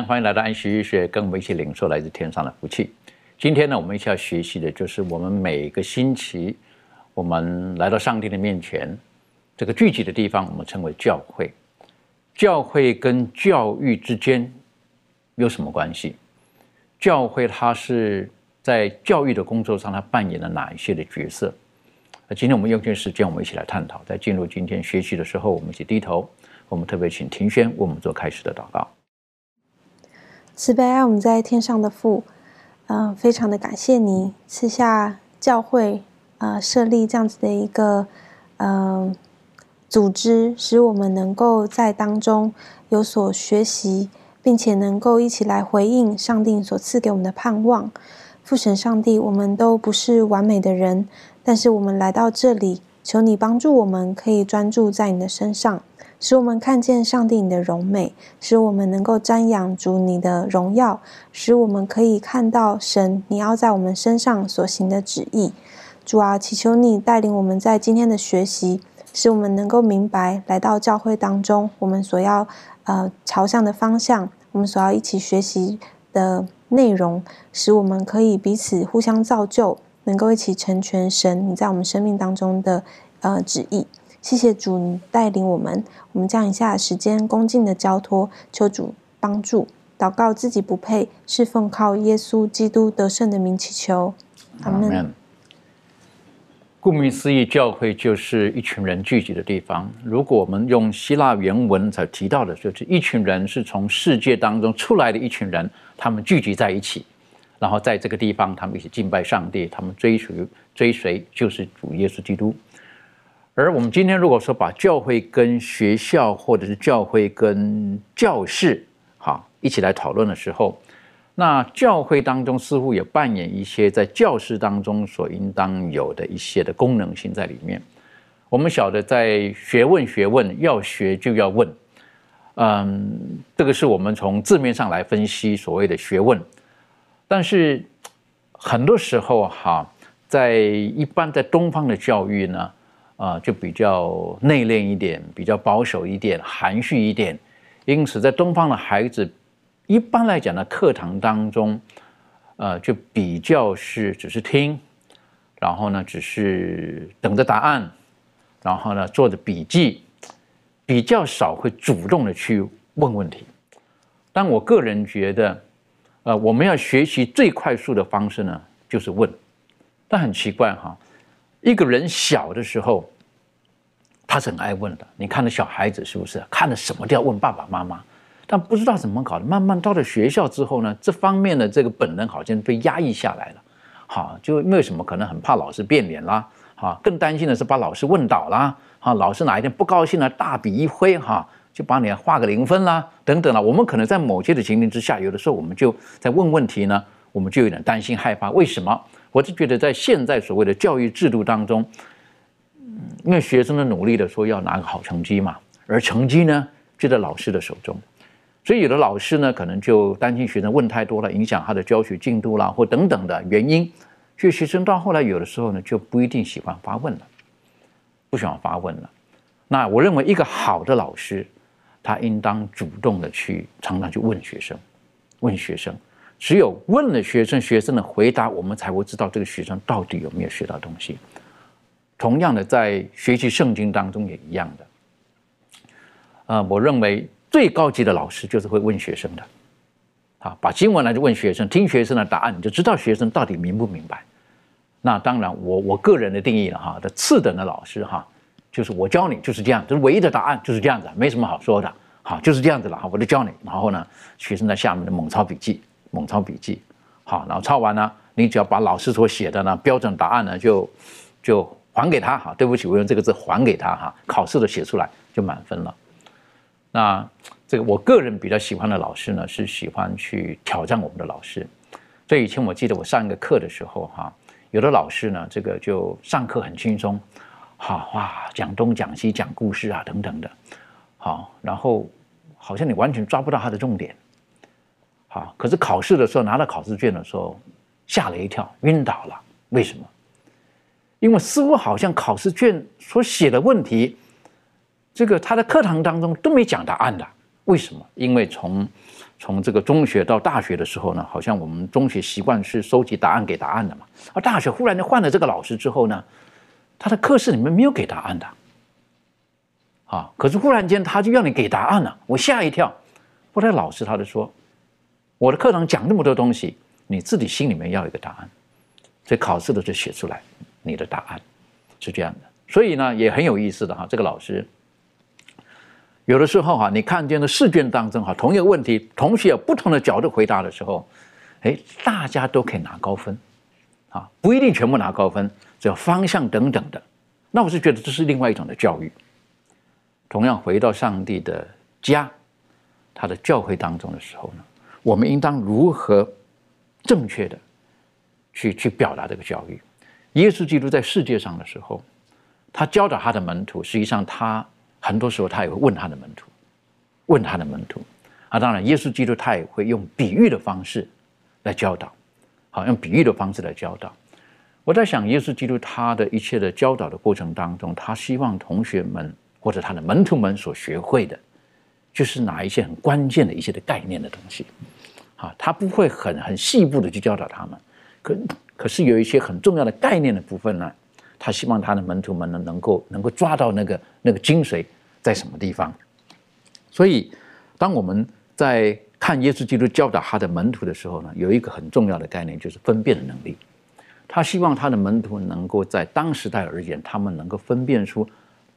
欢迎来到安息医学，跟我们一起领受来自天上的福气。今天呢，我们一起要学习的就是我们每个星期，我们来到上帝的面前，这个聚集的地方，我们称为教会。教会跟教育之间有什么关系？教会它是在教育的工作上，它扮演了哪一些的角色？那今天我们用这时间，我们一起来探讨。在进入今天学习的时候，我们一起低头。我们特别请庭轩为我们做开始的祷告。慈悲爱我们在天上的父，嗯、非常的感谢你赐下教会，呃，设立这样子的一个，嗯、组织，使我们能够在当中有所学习，并且能够一起来回应上帝所赐给我们的盼望。父神上帝，我们都不是完美的人，但是我们来到这里，求你帮助我们，可以专注在你的身上。使我们看见上帝你的荣美，使我们能够瞻仰主你的荣耀，使我们可以看到神你要在我们身上所行的旨意。主啊，祈求你带领我们在今天的学习，使我们能够明白来到教会当中，我们所要呃朝向的方向，我们所要一起学习的内容，使我们可以彼此互相造就，能够一起成全神你在我们生命当中的呃旨意。谢谢主，你带领我们，我们将以下的时间恭敬的交托，求主帮助。祷告自己不配，是奉靠耶稣基督得胜的名祈求，阿门。顾名思义，教会就是一群人聚集的地方。如果我们用希腊原文才提到的，就是一群人是从世界当中出来的一群人，他们聚集在一起，然后在这个地方，他们一起敬拜上帝，他们追随追随就是主耶稣基督。而我们今天如果说把教会跟学校，或者是教会跟教室，哈一起来讨论的时候，那教会当中似乎也扮演一些在教室当中所应当有的一些的功能性在里面。我们晓得，在学问学问要学就要问，嗯，这个是我们从字面上来分析所谓的学问，但是很多时候哈，在一般在东方的教育呢。啊，就比较内敛一点，比较保守一点，含蓄一点。因此，在东方的孩子，一般来讲呢，课堂当中，呃，就比较是只是听，然后呢，只是等着答案，然后呢，做着笔记，比较少会主动的去问问题。但我个人觉得，呃，我们要学习最快速的方式呢，就是问。但很奇怪哈，一个人小的时候。他是很爱问的，你看那小孩子是不是看了什么都要问爸爸妈妈？但不知道怎么搞的，慢慢到了学校之后呢，这方面的这个本能好像被压抑下来了。好，就为什么可能很怕老师变脸啦？好，更担心的是把老师问倒啦。好，老师哪一天不高兴了，大笔一挥，哈，就把你画个零分啦，等等了。我们可能在某些的情形之下，有的时候我们就在问问题呢，我们就有点担心害怕。为什么？我就觉得在现在所谓的教育制度当中。因为学生的努力的说要拿个好成绩嘛，而成绩呢就在老师的手中，所以有的老师呢可能就担心学生问太多了，影响他的教学进度啦，或等等的原因，所以学生到后来有的时候呢就不一定喜欢发问了，不喜欢发问了。那我认为一个好的老师，他应当主动的去常常去问学生，问学生，只有问了学生，学生的回答，我们才会知道这个学生到底有没有学到东西。同样的，在学习圣经当中也一样的。啊，我认为最高级的老师就是会问学生的，啊，把经文来就问学生，听学生的答案，你就知道学生到底明不明白。那当然，我我个人的定义了哈，的次等的老师哈，就是我教你就是这样，这是唯一的答案，就是这样子，没什么好说的，好，就是这样子了哈，我就教你，然后呢，学生在下面的猛抄笔记，猛抄笔记，好，然后抄完呢，你只要把老师所写的呢标准答案呢就就还给他哈，对不起，我用这个字还给他哈，考试的写出来就满分了。那这个我个人比较喜欢的老师呢，是喜欢去挑战我们的老师。所以以前我记得我上一个课的时候哈。有的老师呢，这个就上课很轻松，好哇，讲东讲西讲故事啊等等的，好，然后好像你完全抓不到他的重点，好，可是考试的时候拿到考试卷的时候，吓了一跳，晕倒了。为什么？因为似乎好像考试卷所写的问题，这个他的课堂当中都没讲答案的。为什么？因为从从这个中学到大学的时候呢，好像我们中学习惯是收集答案给答案的嘛。而大学忽然间换了这个老师之后呢，他的课室里面没有给答案的，啊，可是忽然间他就要你给答案了，我吓一跳。后来老师他就说，我的课堂讲那么多东西，你自己心里面要一个答案，所以考试的时候写出来你的答案，是这样的。所以呢，也很有意思的哈，这个老师。有的时候哈，你看见的试卷当中哈，同一个问题，同学有不同的角度回答的时候，哎，大家都可以拿高分，啊，不一定全部拿高分，只要方向等等的。那我是觉得这是另外一种的教育。同样回到上帝的家，他的教会当中的时候呢，我们应当如何正确的去去表达这个教育？耶稣基督在世界上的时候，他教导他的门徒，实际上他。很多时候，他也会问他的门徒，问他的门徒，啊，当然，耶稣基督他也会用比喻的方式来教导，好，用比喻的方式来教导。我在想，耶稣基督他的一切的教导的过程当中，他希望同学们或者他的门徒们所学会的，就是哪一些很关键的一些的概念的东西，啊，他不会很很细部的去教导他们，可可是有一些很重要的概念的部分呢。他希望他的门徒们呢，能够能够抓到那个那个精髓在什么地方。所以，当我们在看耶稣基督教导他的门徒的时候呢，有一个很重要的概念，就是分辨的能力。他希望他的门徒能够在当时代而言，他们能够分辨出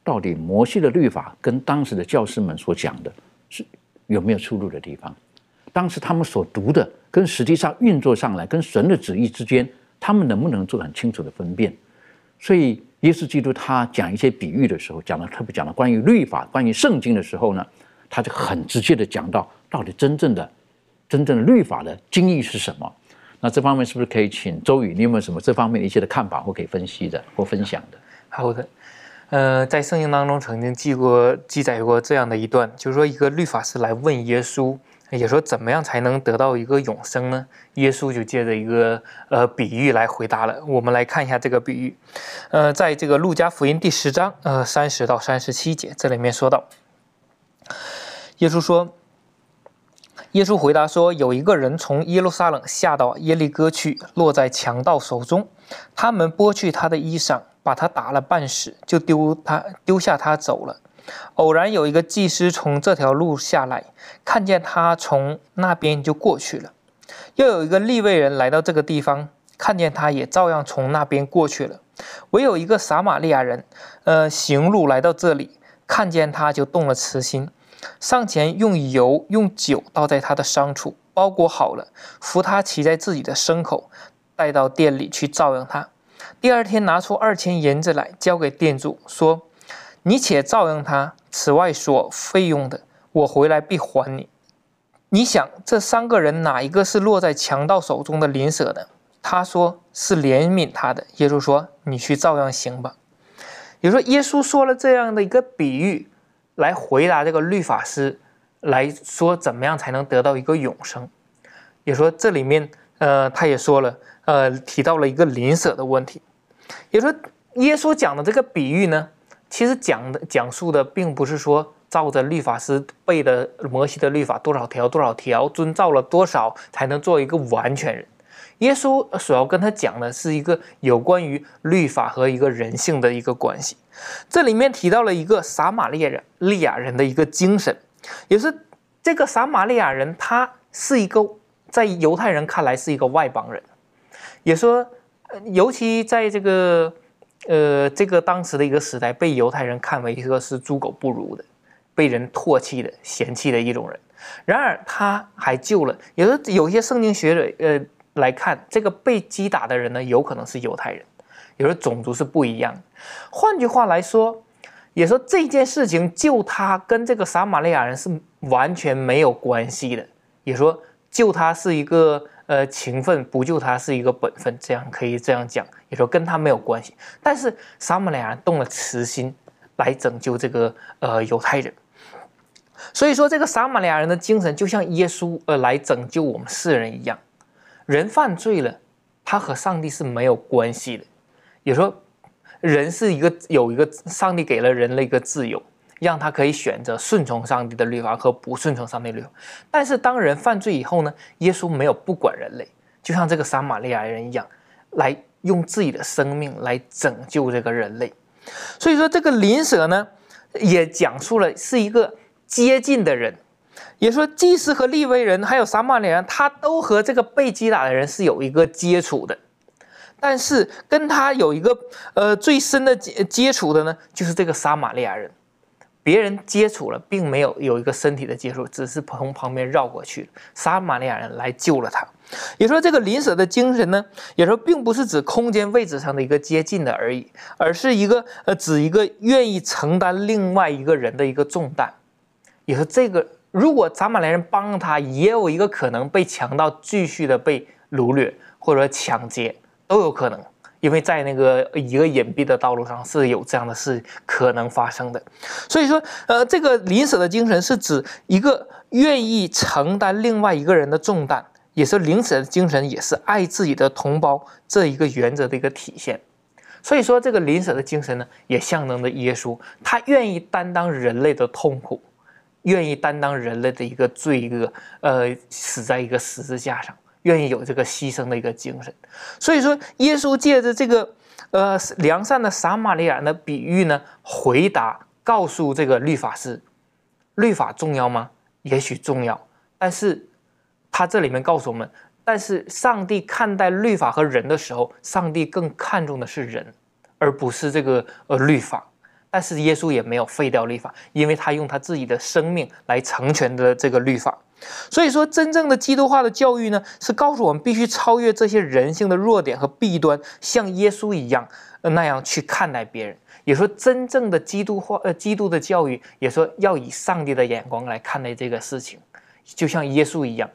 到底摩西的律法跟当时的教师们所讲的是有没有出入的地方。当时他们所读的跟实际上运作上来跟神的旨意之间，他们能不能做很清楚的分辨？所以，耶稣基督他讲一些比喻的时候，讲的特别讲的关于律法、关于圣经的时候呢，他就很直接的讲到，到底真正的、真正的律法的经义是什么？那这方面是不是可以请周宇，你有没有什么这方面的一些的看法或可以分析的或分享的？好的，呃，在圣经当中曾经记过记载过这样的一段，就是说一个律法师来问耶稣。也说怎么样才能得到一个永生呢？耶稣就借着一个呃比喻来回答了。我们来看一下这个比喻，呃，在这个路加福音第十章呃三十到三十七节，这里面说到，耶稣说，耶稣回答说，有一个人从耶路撒冷下到耶利哥去，落在强盗手中，他们剥去他的衣裳，把他打了半死，就丢他丢下他走了。偶然有一个祭司从这条路下来，看见他从那边就过去了。又有一个利未人来到这个地方，看见他也照样从那边过去了。唯有一个撒玛利亚人，呃，行路来到这里，看见他就动了慈心，上前用油用酒倒在他的伤处，包裹好了，扶他骑在自己的牲口，带到店里去照应他。第二天拿出二千银子来，交给店主说。你且照应他，此外所费用的，我回来必还你。你想这三个人哪一个是落在强盗手中的邻舍的？他说是怜悯他的。耶稣说：“你去照样行吧。”也说耶稣说了这样的一个比喻，来回答这个律法师，来说怎么样才能得到一个永生。也说这里面，呃，他也说了，呃，提到了一个邻舍的问题。也说耶稣讲的这个比喻呢？其实讲的讲述的并不是说照着律法师背的摩西的律法多少条多少条，遵照了多少才能做一个完全人。耶稣所要跟他讲的是一个有关于律法和一个人性的一个关系。这里面提到了一个撒玛利亚人利亚人的一个精神，也是这个撒玛利亚人，他是一个在犹太人看来是一个外邦人，也说，尤其在这个呃这个当时的一个时代，被犹太人看为一个是猪狗不如的，被人唾弃的、嫌弃的一种人。然而他还救了，也是有些圣经学者呃来看，这个被击打的人呢，有可能是犹太人。有的种族是不一样。换句话来说，也说这件事情救他跟这个撒玛利亚人是完全没有关系的。也说救他是一个呃情分，不救他是一个本分，这样可以这样讲。也说跟他没有关系。但是撒马利亚人动了慈心来拯救这个呃犹太人。所以说这个撒玛利亚人的精神就像耶稣呃来拯救我们世人一样。人犯罪了，他和上帝是没有关系的。也说，人是一个有一个上帝给了人类一个自由，让他可以选择顺从上帝的律法和不顺从上帝律法。但是当人犯罪以后呢，耶稣没有不管人类，就像这个撒玛利亚人一样，来用自己的生命来拯救这个人类。所以说，这个邻舍呢，也讲述了是一个接近的人，也说祭司和利未人还有撒玛利亚人，他都和这个被击打的人是有一个接触的。但是跟他有一个呃最深的接接触的呢，就是这个撒玛利亚人。别人接触了，并没有有一个身体的接触，只是从旁边绕过去。撒玛利亚人来救了他。也说这个临舍的精神呢，也说并不是指空间位置上的一个接近的而已，而是一个呃指一个愿意承担另外一个人的一个重担。也说这个如果撒玛利亚人帮他，也有一个可能被强盗继续的被掳掠或者抢劫。都有可能，因为在那个一个隐蔽的道路上是有这样的事可能发生的。所以说，呃，这个临舍的精神是指一个愿意承担另外一个人的重担，也是临舍的精神，也是爱自己的同胞这一个原则的一个体现。所以说，这个临舍的精神呢，也象征着耶稣，他愿意担当人类的痛苦，愿意担当人类的一个罪恶，呃，死在一个十字架上。愿意有这个牺牲的一个精神，所以说耶稣借着这个呃良善的撒玛利亚的比喻呢，回答告诉这个律法师，律法重要吗？也许重要，但是他这里面告诉我们，但是上帝看待律法和人的时候，上帝更看重的是人，而不是这个呃律法。但是耶稣也没有废掉律法，因为他用他自己的生命来成全的这个律法。所以说，真正的基督化的教育呢，是告诉我们必须超越这些人性的弱点和弊端，像耶稣一样呃那样去看待别人。也说，真正的基督化呃，基督的教育也说要以上帝的眼光来看待这个事情，就像耶稣一样，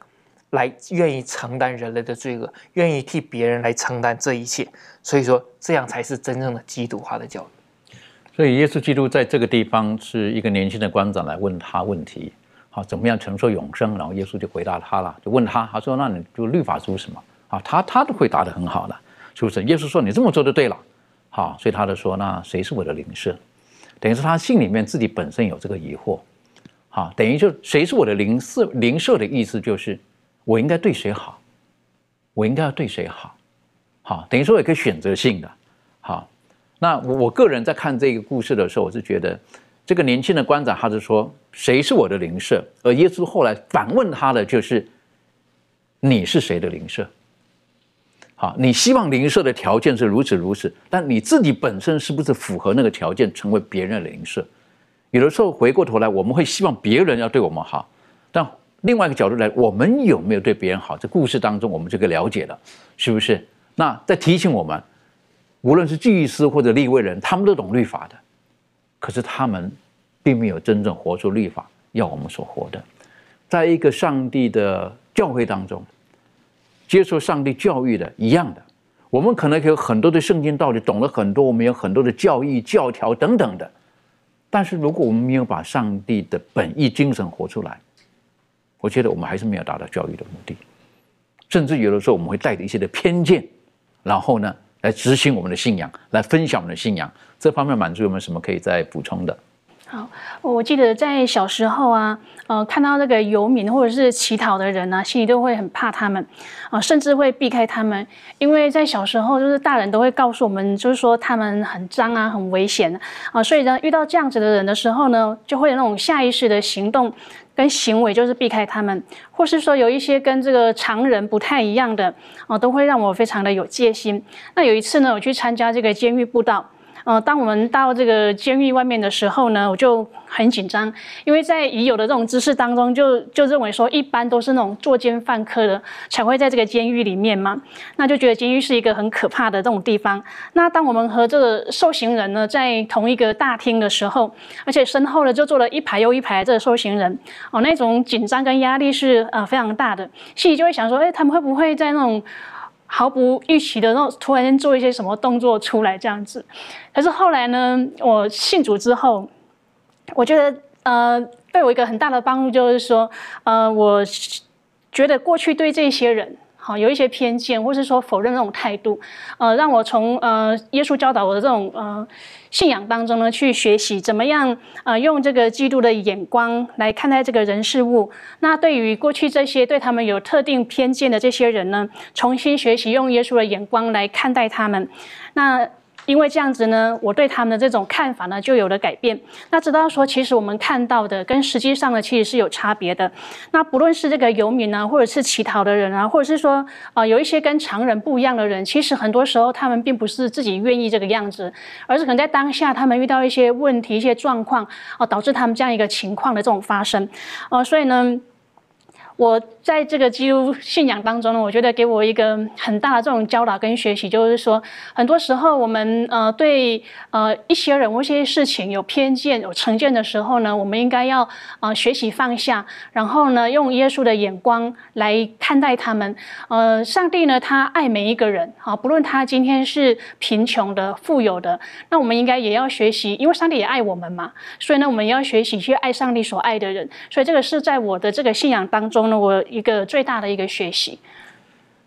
来愿意承担人类的罪恶，愿意替别人来承担这一切。所以说，这样才是真正的基督化的教育。所以，耶稣基督在这个地方是一个年轻的官长来问他问题。好，怎么样承受永生？然后耶稣就回答他了，就问他，他说：“那你就律法书什么？”啊，他他都回答的很好的，是不是？耶稣说：“你这么做就对了。”好，所以他就说：“那谁是我的灵舍？”等于是他心里面自己本身有这个疑惑。好，等于就谁是我的灵舍？灵舍的意思就是我应该对谁好？我应该要对谁好？好，等于说也可以选择性的。好，那我个人在看这个故事的时候，我是觉得。这个年轻的官长，他就说：“谁是我的邻舍？”而耶稣后来反问他的就是：“你是谁的邻舍？”好，你希望邻舍的条件是如此如此，但你自己本身是不是符合那个条件，成为别人的邻舍？有的时候回过头来，我们会希望别人要对我们好，但另外一个角度来，我们有没有对别人好？这故事当中，我们就可以了解了，是不是？那在提醒我们，无论是祭司或者立位人，他们都懂律法的。可是他们并没有真正活出律法要我们所活的，在一个上帝的教会当中，接受上帝教育的一样的，我们可能有很多的圣经道理，懂了很多，我们有很多的教义教条等等的，但是如果我们没有把上帝的本意精神活出来，我觉得我们还是没有达到教育的目的，甚至有的时候我们会带着一些的偏见，然后呢？来执行我们的信仰，来分享我们的信仰，这方面满足有没有什么可以再补充的？好，我记得在小时候啊，呃，看到那个游民或者是乞讨的人呢，心里都会很怕他们，啊，甚至会避开他们，因为在小时候就是大人都会告诉我们，就是说他们很脏啊，很危险啊，所以呢，遇到这样子的人的时候呢，就会有那种下意识的行动跟行为，就是避开他们，或是说有一些跟这个常人不太一样的，啊，都会让我非常的有戒心。那有一次呢，我去参加这个监狱步道。呃，当我们到这个监狱外面的时候呢，我就很紧张，因为在已有的这种知识当中，就就认为说，一般都是那种作奸犯科的才会在这个监狱里面嘛，那就觉得监狱是一个很可怕的这种地方。那当我们和这个受刑人呢在同一个大厅的时候，而且身后呢就坐了一排又一排这个受刑人，哦，那种紧张跟压力是呃非常大的，心里就会想说，哎，他们会不会在那种。毫不预期的，那种突然间做一些什么动作出来这样子，可是后来呢，我信主之后，我觉得呃，对我一个很大的帮助就是说，呃，我觉得过去对这些人。好，有一些偏见，或是说否认那种态度，呃，让我从呃耶稣教导我的这种呃信仰当中呢，去学习怎么样呃用这个基督的眼光来看待这个人事物。那对于过去这些对他们有特定偏见的这些人呢，重新学习用耶稣的眼光来看待他们。那。因为这样子呢，我对他们的这种看法呢就有了改变。那知道说，其实我们看到的跟实际上呢其实是有差别的。那不论是这个游民啊，或者是乞讨的人啊，或者是说啊有一些跟常人不一样的人，其实很多时候他们并不是自己愿意这个样子，而是可能在当下他们遇到一些问题、一些状况啊，导致他们这样一个情况的这种发生。哦，所以呢。我在这个基督信仰当中呢，我觉得给我一个很大的这种教导跟学习，就是说，很多时候我们呃对呃一些人或一些事情有偏见、有成见的时候呢，我们应该要呃学习放下，然后呢用耶稣的眼光来看待他们。呃，上帝呢他爱每一个人，好，不论他今天是贫穷的、富有的，那我们应该也要学习，因为上帝也爱我们嘛，所以呢我们要学习去爱上帝所爱的人。所以这个是在我的这个信仰当中。我一个最大的一个学习，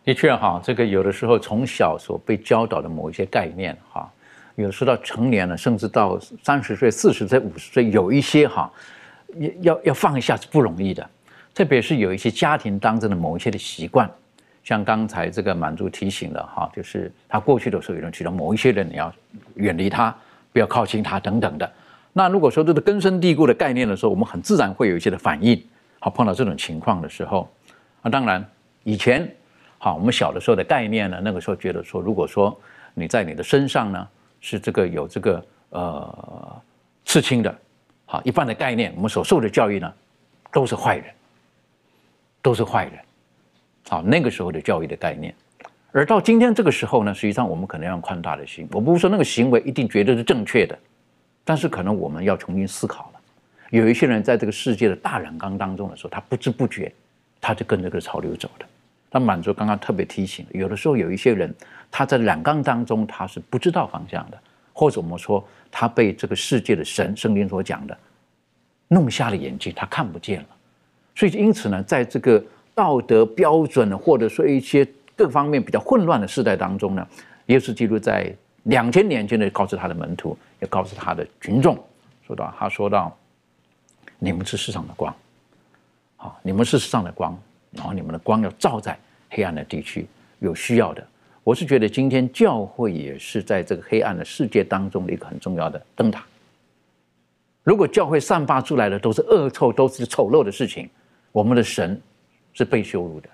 的确哈，这个有的时候从小所被教导的某一些概念哈，有的时候到成年了，甚至到三十岁、四十岁、五十岁，有一些哈，要要要放一下是不容易的，特别是有一些家庭当中的某一些的习惯，像刚才这个满足提醒的哈，就是他过去的时候有人提到某一些人你要远离他，不要靠近他等等的。那如果说这个根深蒂固的概念的时候，我们很自然会有一些的反应。好，碰到这种情况的时候，啊，当然以前，好，我们小的时候的概念呢，那个时候觉得说，如果说你在你的身上呢是这个有这个呃刺青的，好，一般的概念，我们所受的教育呢都是坏人，都是坏人，好，那个时候的教育的概念，而到今天这个时候呢，实际上我们可能要宽大的心，我不是说那个行为一定绝对是正确的，但是可能我们要重新思考。有一些人在这个世界的大染缸当中的时候，他不知不觉，他就跟着这个潮流走的。他满足刚刚特别提醒，有的时候有一些人他在染缸当中，他是不知道方向的，或者我们说他被这个世界的神圣经所讲的弄瞎了眼睛，他看不见了。所以因此呢，在这个道德标准或者说一些各方面比较混乱的时代当中呢，耶稣基督在两千年前呢告诉他的门徒，也告诉他的群众，说到他说到。你们是世上的光，好，你们是世上的光，然后你们的光要照在黑暗的地区，有需要的。我是觉得今天教会也是在这个黑暗的世界当中的一个很重要的灯塔。如果教会散发出来的都是恶臭、都是丑陋的事情，我们的神是被羞辱的。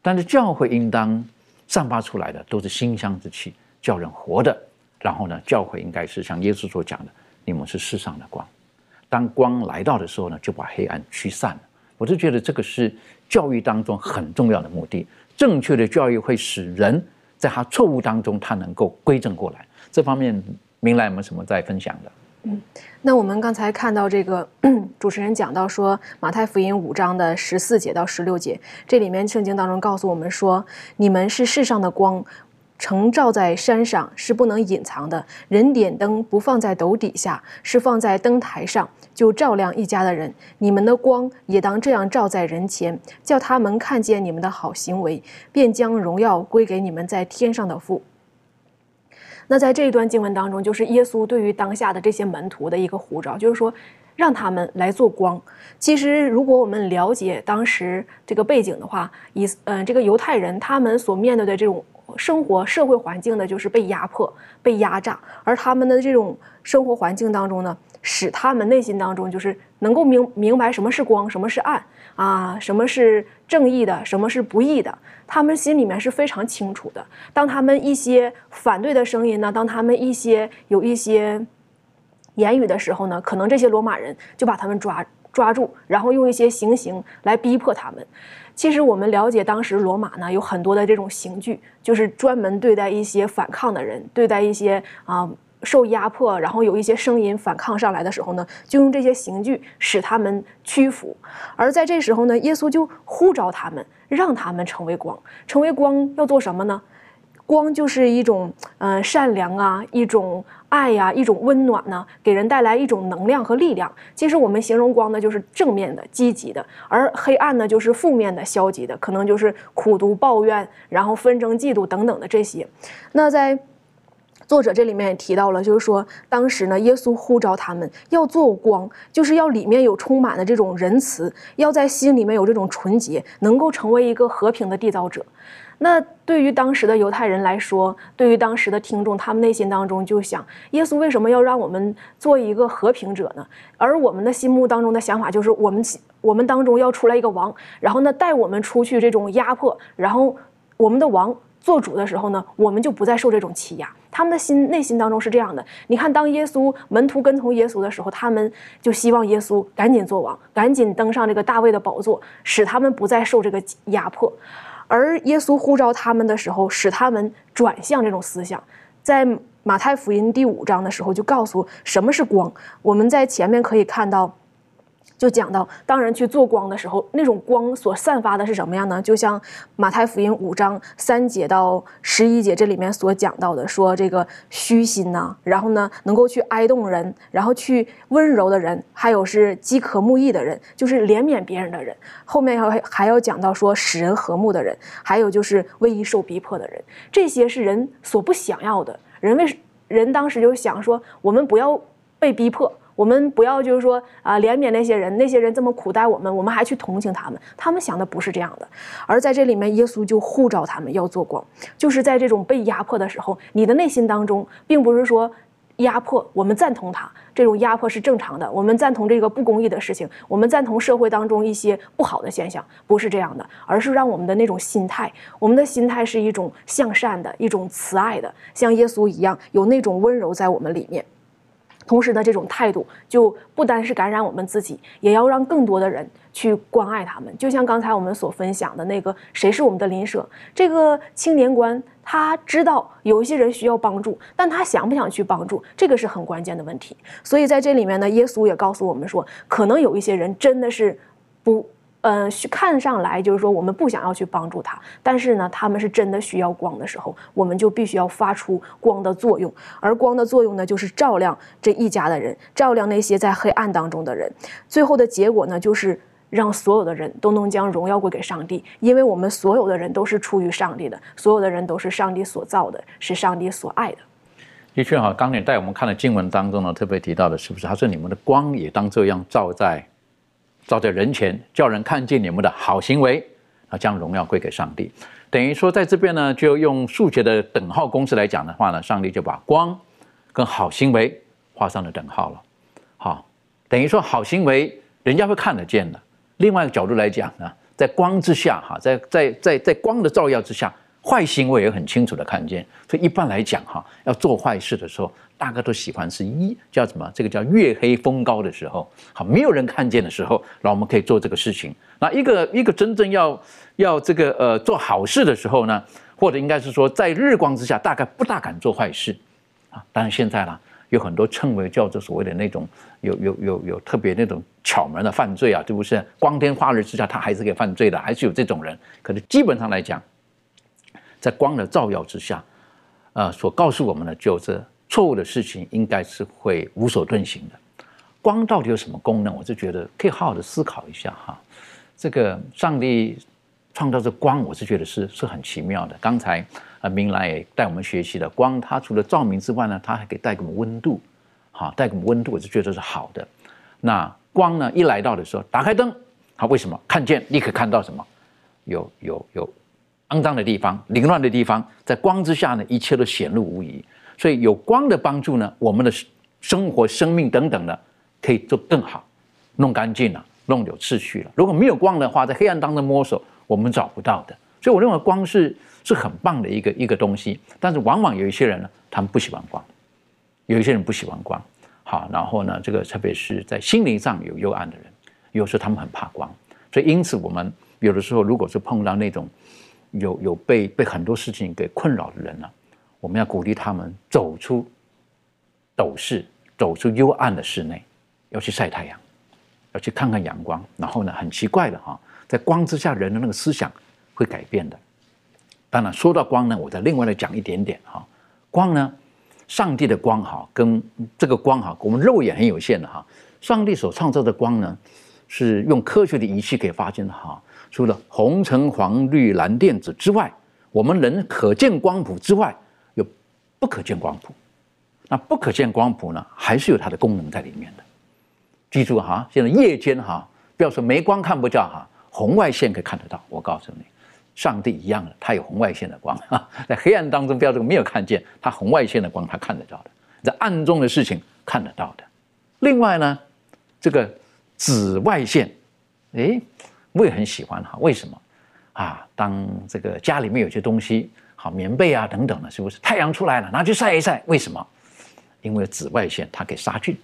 但是教会应当散发出来的都是馨香之气，叫人活的。然后呢，教会应该是像耶稣所讲的：你们是世上的光。当光来到的时候呢，就把黑暗驱散了。我就觉得这个是教育当中很重要的目的。正确的教育会使人在他错误当中，他能够归正过来。这方面，明来有没有什么在分享的？嗯，那我们刚才看到这个主持人讲到说，马太福音五章的十四节到十六节，这里面圣经当中告诉我们说，你们是世上的光。城照在山上是不能隐藏的，人点灯不放在斗底下，是放在灯台上，就照亮一家的人。你们的光也当这样照在人前，叫他们看见你们的好行为，便将荣耀归给你们在天上的父。那在这一段经文当中，就是耶稣对于当下的这些门徒的一个呼召，就是说让他们来做光。其实，如果我们了解当时这个背景的话，以嗯这个犹太人他们所面对的这种生活社会环境呢，就是被压迫、被压榨，而他们的这种生活环境当中呢，使他们内心当中就是能够明明白什么是光，什么是暗啊，什么是正义的，什么是不义的。他们心里面是非常清楚的。当他们一些反对的声音呢，当他们一些有一些言语的时候呢，可能这些罗马人就把他们抓抓住，然后用一些行刑来逼迫他们。其实我们了解，当时罗马呢有很多的这种刑具，就是专门对待一些反抗的人，对待一些啊。受压迫，然后有一些声音反抗上来的时候呢，就用这些刑具使他们屈服。而在这时候呢，耶稣就呼召他们，让他们成为光。成为光要做什么呢？光就是一种呃善良啊，一种爱呀，一种温暖呢，给人带来一种能量和力量。其实我们形容光呢，就是正面的、积极的；而黑暗呢，就是负面的、消极的，可能就是苦读、抱怨，然后纷争、嫉妒等等的这些。那在作者这里面也提到了，就是说当时呢，耶稣呼召他们要做光，就是要里面有充满的这种仁慈，要在心里面有这种纯洁，能够成为一个和平的缔造者。那对于当时的犹太人来说，对于当时的听众，他们内心当中就想：耶稣为什么要让我们做一个和平者呢？而我们的心目当中的想法就是，我们我们当中要出来一个王，然后呢带我们出去这种压迫，然后我们的王。做主的时候呢，我们就不再受这种欺压。他们的心内心当中是这样的。你看，当耶稣门徒跟从耶稣的时候，他们就希望耶稣赶紧做王，赶紧登上这个大卫的宝座，使他们不再受这个压迫。而耶稣呼召他们的时候，使他们转向这种思想。在马太福音第五章的时候，就告诉什么是光。我们在前面可以看到。就讲到，当人去做光的时候，那种光所散发的是什么样呢？就像马太福音五章三节到十一节这里面所讲到的，说这个虚心呐，然后呢能够去哀动人，然后去温柔的人，还有是饥渴慕义的人，就是怜悯别人的人。后面还还要讲到说使人和睦的人，还有就是为义受逼迫的人，这些是人所不想要的。人为人当时就想说，我们不要被逼迫。我们不要就是说啊，怜悯那些人，那些人这么苦待我们，我们还去同情他们。他们想的不是这样的，而在这里面，耶稣就呼召他们要做光，就是在这种被压迫的时候，你的内心当中，并不是说压迫，我们赞同他这种压迫是正常的，我们赞同这个不公义的事情，我们赞同社会当中一些不好的现象，不是这样的，而是让我们的那种心态，我们的心态是一种向善的，一种慈爱的，像耶稣一样，有那种温柔在我们里面。同时呢，这种态度就不单是感染我们自己，也要让更多的人去关爱他们。就像刚才我们所分享的那个“谁是我们的邻舍”这个青年官，他知道有一些人需要帮助，但他想不想去帮助，这个是很关键的问题。所以在这里面呢，耶稣也告诉我们说，可能有一些人真的是不。嗯，看上来就是说我们不想要去帮助他，但是呢，他们是真的需要光的时候，我们就必须要发出光的作用。而光的作用呢，就是照亮这一家的人，照亮那些在黑暗当中的人。最后的结果呢，就是让所有的人都能将荣耀归给上帝，因为我们所有的人都是出于上帝的，所有的人都是上帝所造的，是上帝所爱的。的确哈，刚才带我们看的经文当中呢，特别提到的是不是？他说你们的光也当这样照在。照在人前，叫人看见你们的好行为，啊，将荣耀归给上帝。等于说，在这边呢，就用数学的等号公式来讲的话呢，上帝就把光跟好行为画上了等号了。好，等于说好行为人家会看得见的。另外一个角度来讲呢，在光之下，哈，在在在在光的照耀之下。坏行为也很清楚的看见，所以一般来讲哈，要做坏事的时候，大概都喜欢是一叫什么？这个叫月黑风高的时候，好，没有人看见的时候，那我们可以做这个事情。那一个一个真正要要这个呃做好事的时候呢，或者应该是说在日光之下，大概不大敢做坏事啊。当然现在呢，有很多称为叫做所谓的那种有有有有特别那种巧门的犯罪啊，对不是？光天化日之下，他还是可以犯罪的，还是有这种人。可是基本上来讲。在光的照耀之下，呃，所告诉我们的就是错误的事情应该是会无所遁形的。光到底有什么功能？我就觉得可以好好的思考一下哈。这个上帝创造这光，我是觉得是是很奇妙的。刚才啊，明来也带我们学习了光，它除了照明之外呢，它还可以带给我们温度，好，带给我们温度，我是觉得是好的。那光呢，一来到的时候，打开灯，好，为什么看见立刻看到什么？有有有肮脏的地方、凌乱的地方，在光之下呢，一切都显露无遗。所以有光的帮助呢，我们的生活、生命等等的，可以做更好，弄干净了，弄有秩序了。如果没有光的话，在黑暗当中摸索。我们找不到的，所以我认为光是是很棒的一个一个东西。但是往往有一些人呢，他们不喜欢光，有一些人不喜欢光。好，然后呢，这个特别是在心灵上有幽暗的人，有时候他们很怕光。所以因此，我们有的时候如果是碰到那种有有被被很多事情给困扰的人呢，我们要鼓励他们走出斗室，走出幽暗的室内，要去晒太阳，要去看看阳光。然后呢，很奇怪的哈。在光之下，人的那个思想会改变的。当然，说到光呢，我再另外来讲一点点哈。光呢，上帝的光哈，跟这个光哈，我们肉眼很有限的哈。上帝所创造的光呢，是用科学的仪器给发现的哈。除了红橙黄绿蓝靛紫之外，我们人可见光谱之外，有不可见光谱。那不可见光谱呢，还是有它的功能在里面的。记住哈，现在夜间哈，不要说没光看不着哈。红外线可以看得到，我告诉你，上帝一样的，他有红外线的光啊，在黑暗当中，不要说没有看见，他红外线的光他看得到的，在暗中的事情看得到的。另外呢，这个紫外线，哎，我也很喜欢哈，为什么？啊，当这个家里面有些东西，好棉被啊等等的，是不是？太阳出来了，拿去晒一晒，为什么？因为紫外线它可以杀菌，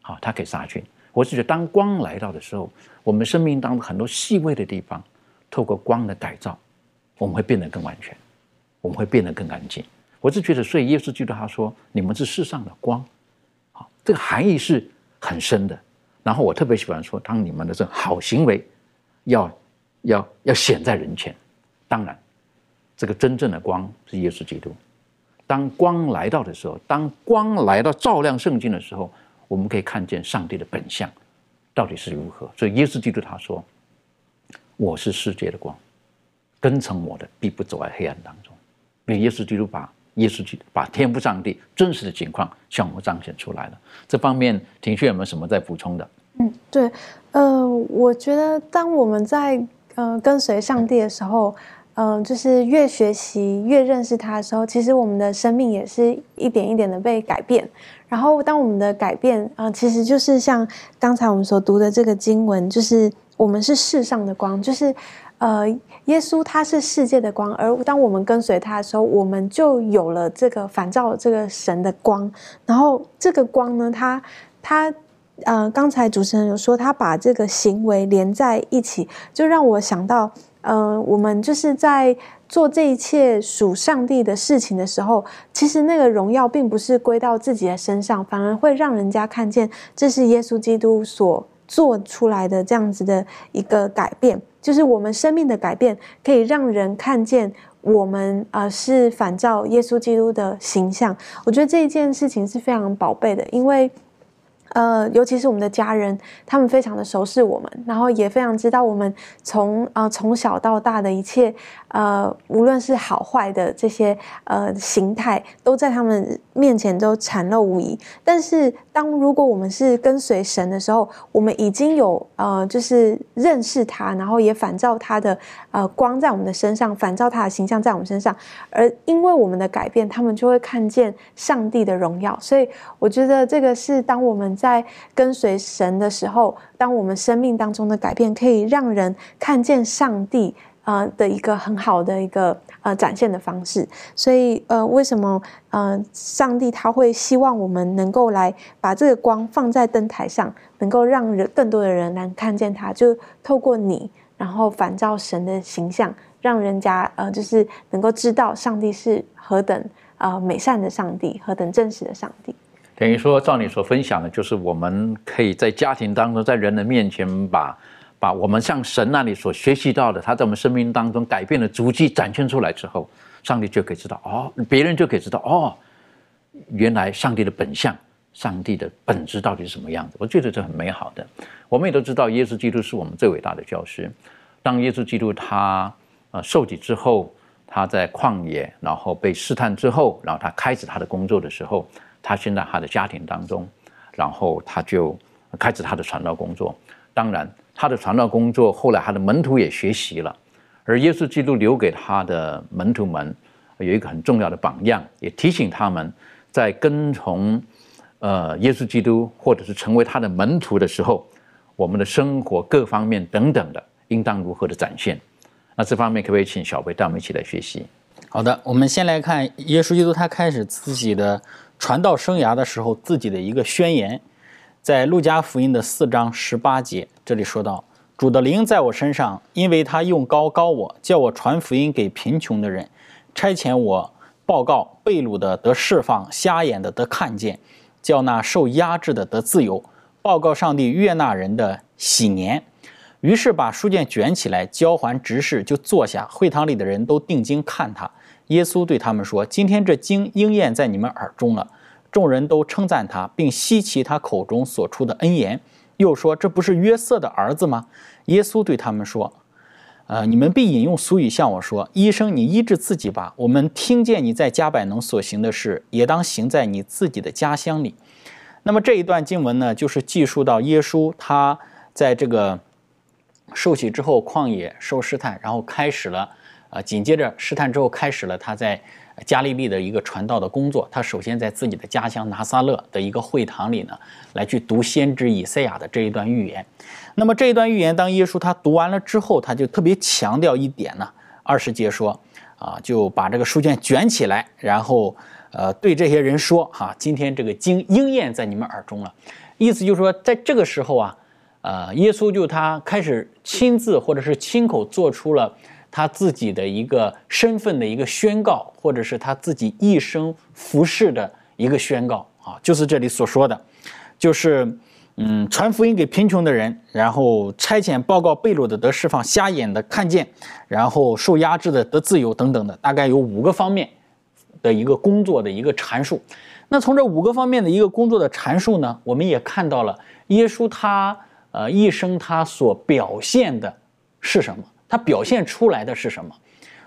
好，它可以杀菌。我是觉得，当光来到的时候，我们生命当中很多细微的地方，透过光的改造，我们会变得更完全，我们会变得更干净。我是觉得，所以耶稣基督他说：“你们是世上的光。”好，这个含义是很深的。然后我特别喜欢说，当你们的这好行为，要要要显在人前。当然，这个真正的光是耶稣基督。当光来到的时候，当光来到照亮圣经的时候。我们可以看见上帝的本相到底是如何。所以耶稣基督他说：“我是世界的光，跟从我的必不走在黑暗当中。”因为耶稣基督把耶稣基督把天父上帝真实的情况向我们彰显出来了。这方面，庭旭有没有什么在补充的？嗯，对，呃，我觉得当我们在呃跟随上帝的时候，嗯，就是越学习越认识他的时候，其实我们的生命也是一点一点的被改变。然后，当我们的改变啊，其实就是像刚才我们所读的这个经文，就是我们是世上的光，就是呃，耶稣他是世界的光，而当我们跟随他的时候，我们就有了这个反照这个神的光。然后这个光呢，它它呃，刚才主持人有说他把这个行为连在一起，就让我想到，呃，我们就是在。做这一切属上帝的事情的时候，其实那个荣耀并不是归到自己的身上，反而会让人家看见这是耶稣基督所做出来的这样子的一个改变，就是我们生命的改变，可以让人看见我们啊是反照耶稣基督的形象。我觉得这一件事情是非常宝贝的，因为。呃，尤其是我们的家人，他们非常的熟悉我们，然后也非常知道我们从啊从小到大的一切，呃，无论是好坏的这些呃形态，都在他们面前都袒露无遗。但是，当如果我们是跟随神的时候，我们已经有呃，就是认识他，然后也反照他的呃光在我们的身上，反照他的形象在我们身上，而因为我们的改变，他们就会看见上帝的荣耀。所以，我觉得这个是当我们。在跟随神的时候，当我们生命当中的改变可以让人看见上帝啊的一个很好的一个呃展现的方式，所以呃，为什么呃上帝他会希望我们能够来把这个光放在灯台上，能够让人更多的人来看见他，就透过你，然后反照神的形象，让人家呃就是能够知道上帝是何等呃美善的上帝，何等真实的上帝。等于说，照你所分享的，就是我们可以在家庭当中，在人的面前，把把我们向神那里所学习到的，他在我们生命当中改变的足迹展现出来之后，上帝就可以知道哦，别人就可以知道哦，原来上帝的本相，上帝的本质到底是什么样子？我觉得这很美好的。我们也都知道，耶稣基督是我们最伟大的教师。当耶稣基督他呃受洗之后，他在旷野，然后被试探之后，然后他开始他的工作的时候，他先在他的家庭当中，然后他就开始他的传道工作。当然，他的传道工作后来他的门徒也学习了，而耶稣基督留给他的门徒们有一个很重要的榜样，也提醒他们在跟从呃耶稣基督或者是成为他的门徒的时候，我们的生活各方面等等的。应当如何的展现？那这方面可不可以请小贝带我们一起来学习？好的，我们先来看耶稣基督他开始自己的传道生涯的时候，自己的一个宣言，在路加福音的四章十八节，这里说到：“主的灵在我身上，因为他用高高我，叫我传福音给贫穷的人，差遣我报告被掳的得释放，瞎眼的得看见，叫那受压制的得自由，报告上帝悦纳人的喜年。”于是把书卷卷起来，交还执事，就坐下。会堂里的人都定睛看他。耶稣对他们说：“今天这经应验在你们耳中了。”众人都称赞他，并稀奇他口中所出的恩言。又说：“这不是约瑟的儿子吗？”耶稣对他们说：“呃，你们必引用俗语向我说：‘医生，你医治自己吧。’我们听见你在加百农所行的事，也当行在你自己的家乡里。”那么这一段经文呢，就是记述到耶稣他在这个。受洗之后，旷野受试探，然后开始了，呃，紧接着试探之后，开始了他在加利利的一个传道的工作。他首先在自己的家乡拿撒勒的一个会堂里呢，来去读先知以赛亚的这一段预言。那么这一段预言，当耶稣他读完了之后，他就特别强调一点呢，二十节说，啊，就把这个书卷卷起来，然后，呃，对这些人说，哈，今天这个经应验在你们耳中了，意思就是说，在这个时候啊。呃，耶稣就他开始亲自或者是亲口做出了他自己的一个身份的一个宣告，或者是他自己一生服饰的一个宣告啊，就是这里所说的，就是嗯，传福音给贫穷的人，然后差遣报告被掳的得释放，瞎眼的看见，然后受压制的得自由等等的，大概有五个方面的一个工作的一个阐述。那从这五个方面的一个工作的阐述呢，我们也看到了耶稣他。呃，一生他所表现的是什么？他表现出来的是什么？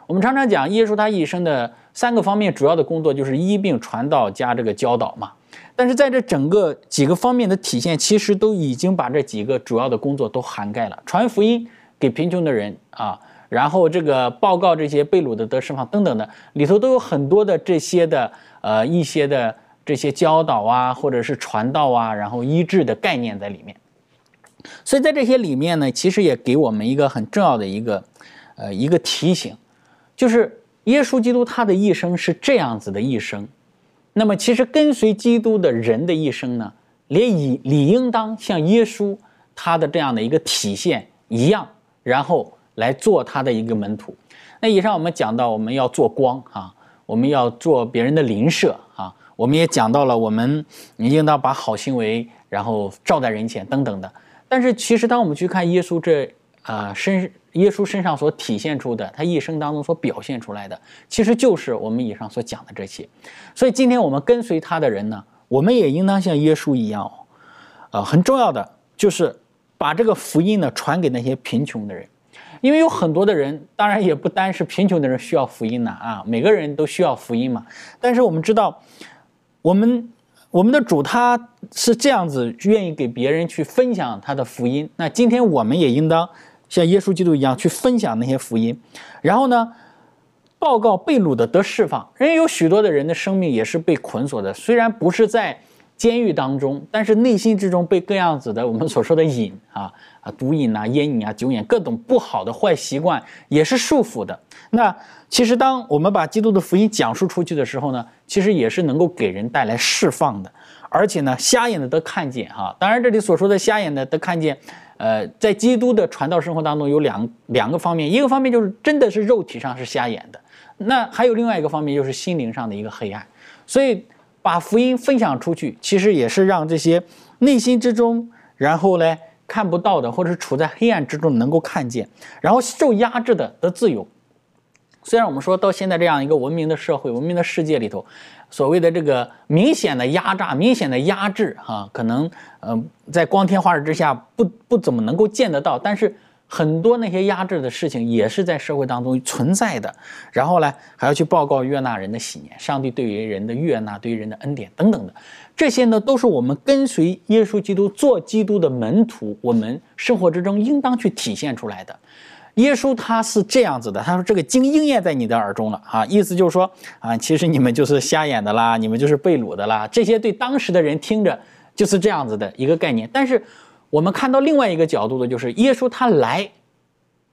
我们常常讲耶稣他一生的三个方面，主要的工作就是医病、传道加这个教导嘛。但是在这整个几个方面的体现，其实都已经把这几个主要的工作都涵盖了：传福音给贫穷的人啊，然后这个报告这些被掳的得释放等等的，里头都有很多的这些的呃一些的这些教导啊，或者是传道啊，然后医治的概念在里面。所以在这些里面呢，其实也给我们一个很重要的一个，呃，一个提醒，就是耶稣基督他的一生是这样子的一生。那么，其实跟随基督的人的一生呢，也理理应当像耶稣他的这样的一个体现一样，然后来做他的一个门徒。那以上我们讲到，我们要做光啊，我们要做别人的邻舍啊，我们也讲到了，我们应当把好行为然后照在人前等等的。但是其实，当我们去看耶稣这啊身，耶稣身上所体现出的，他一生当中所表现出来的，其实就是我们以上所讲的这些。所以今天我们跟随他的人呢，我们也应当像耶稣一样，呃，很重要的就是把这个福音呢传给那些贫穷的人，因为有很多的人，当然也不单是贫穷的人需要福音呢啊，每个人都需要福音嘛。但是我们知道，我们。我们的主他是这样子，愿意给别人去分享他的福音。那今天我们也应当像耶稣基督一样去分享那些福音，然后呢，报告被掳的得释放。人有许多的人的生命也是被捆锁的，虽然不是在监狱当中，但是内心之中被各样子的我们所说的瘾啊啊毒瘾啊烟瘾啊酒瘾各种不好的坏习惯也是束缚的。那其实，当我们把基督的福音讲述出去的时候呢，其实也是能够给人带来释放的。而且呢，瞎眼的都看见哈。当然，这里所说的瞎眼的都看见，呃，在基督的传道生活当中有两两个方面，一个方面就是真的是肉体上是瞎眼的，那还有另外一个方面就是心灵上的一个黑暗。所以，把福音分享出去，其实也是让这些内心之中，然后呢看不到的，或者是处在黑暗之中能够看见，然后受压制的得自由。虽然我们说到现在这样一个文明的社会、文明的世界里头，所谓的这个明显的压榨、明显的压制，哈，可能呃在光天化日之下不不怎么能够见得到，但是很多那些压制的事情也是在社会当中存在的。然后呢，还要去报告悦纳人的喜年，上帝对于人的悦纳，对于人的恩典等等的，这些呢，都是我们跟随耶稣基督做基督的门徒，我们生活之中应当去体现出来的。耶稣他是这样子的，他说：“这个经应验在你的耳中了啊！”意思就是说啊，其实你们就是瞎眼的啦，你们就是被掳的啦。这些对当时的人听着就是这样子的一个概念。但是我们看到另外一个角度的，就是耶稣他来，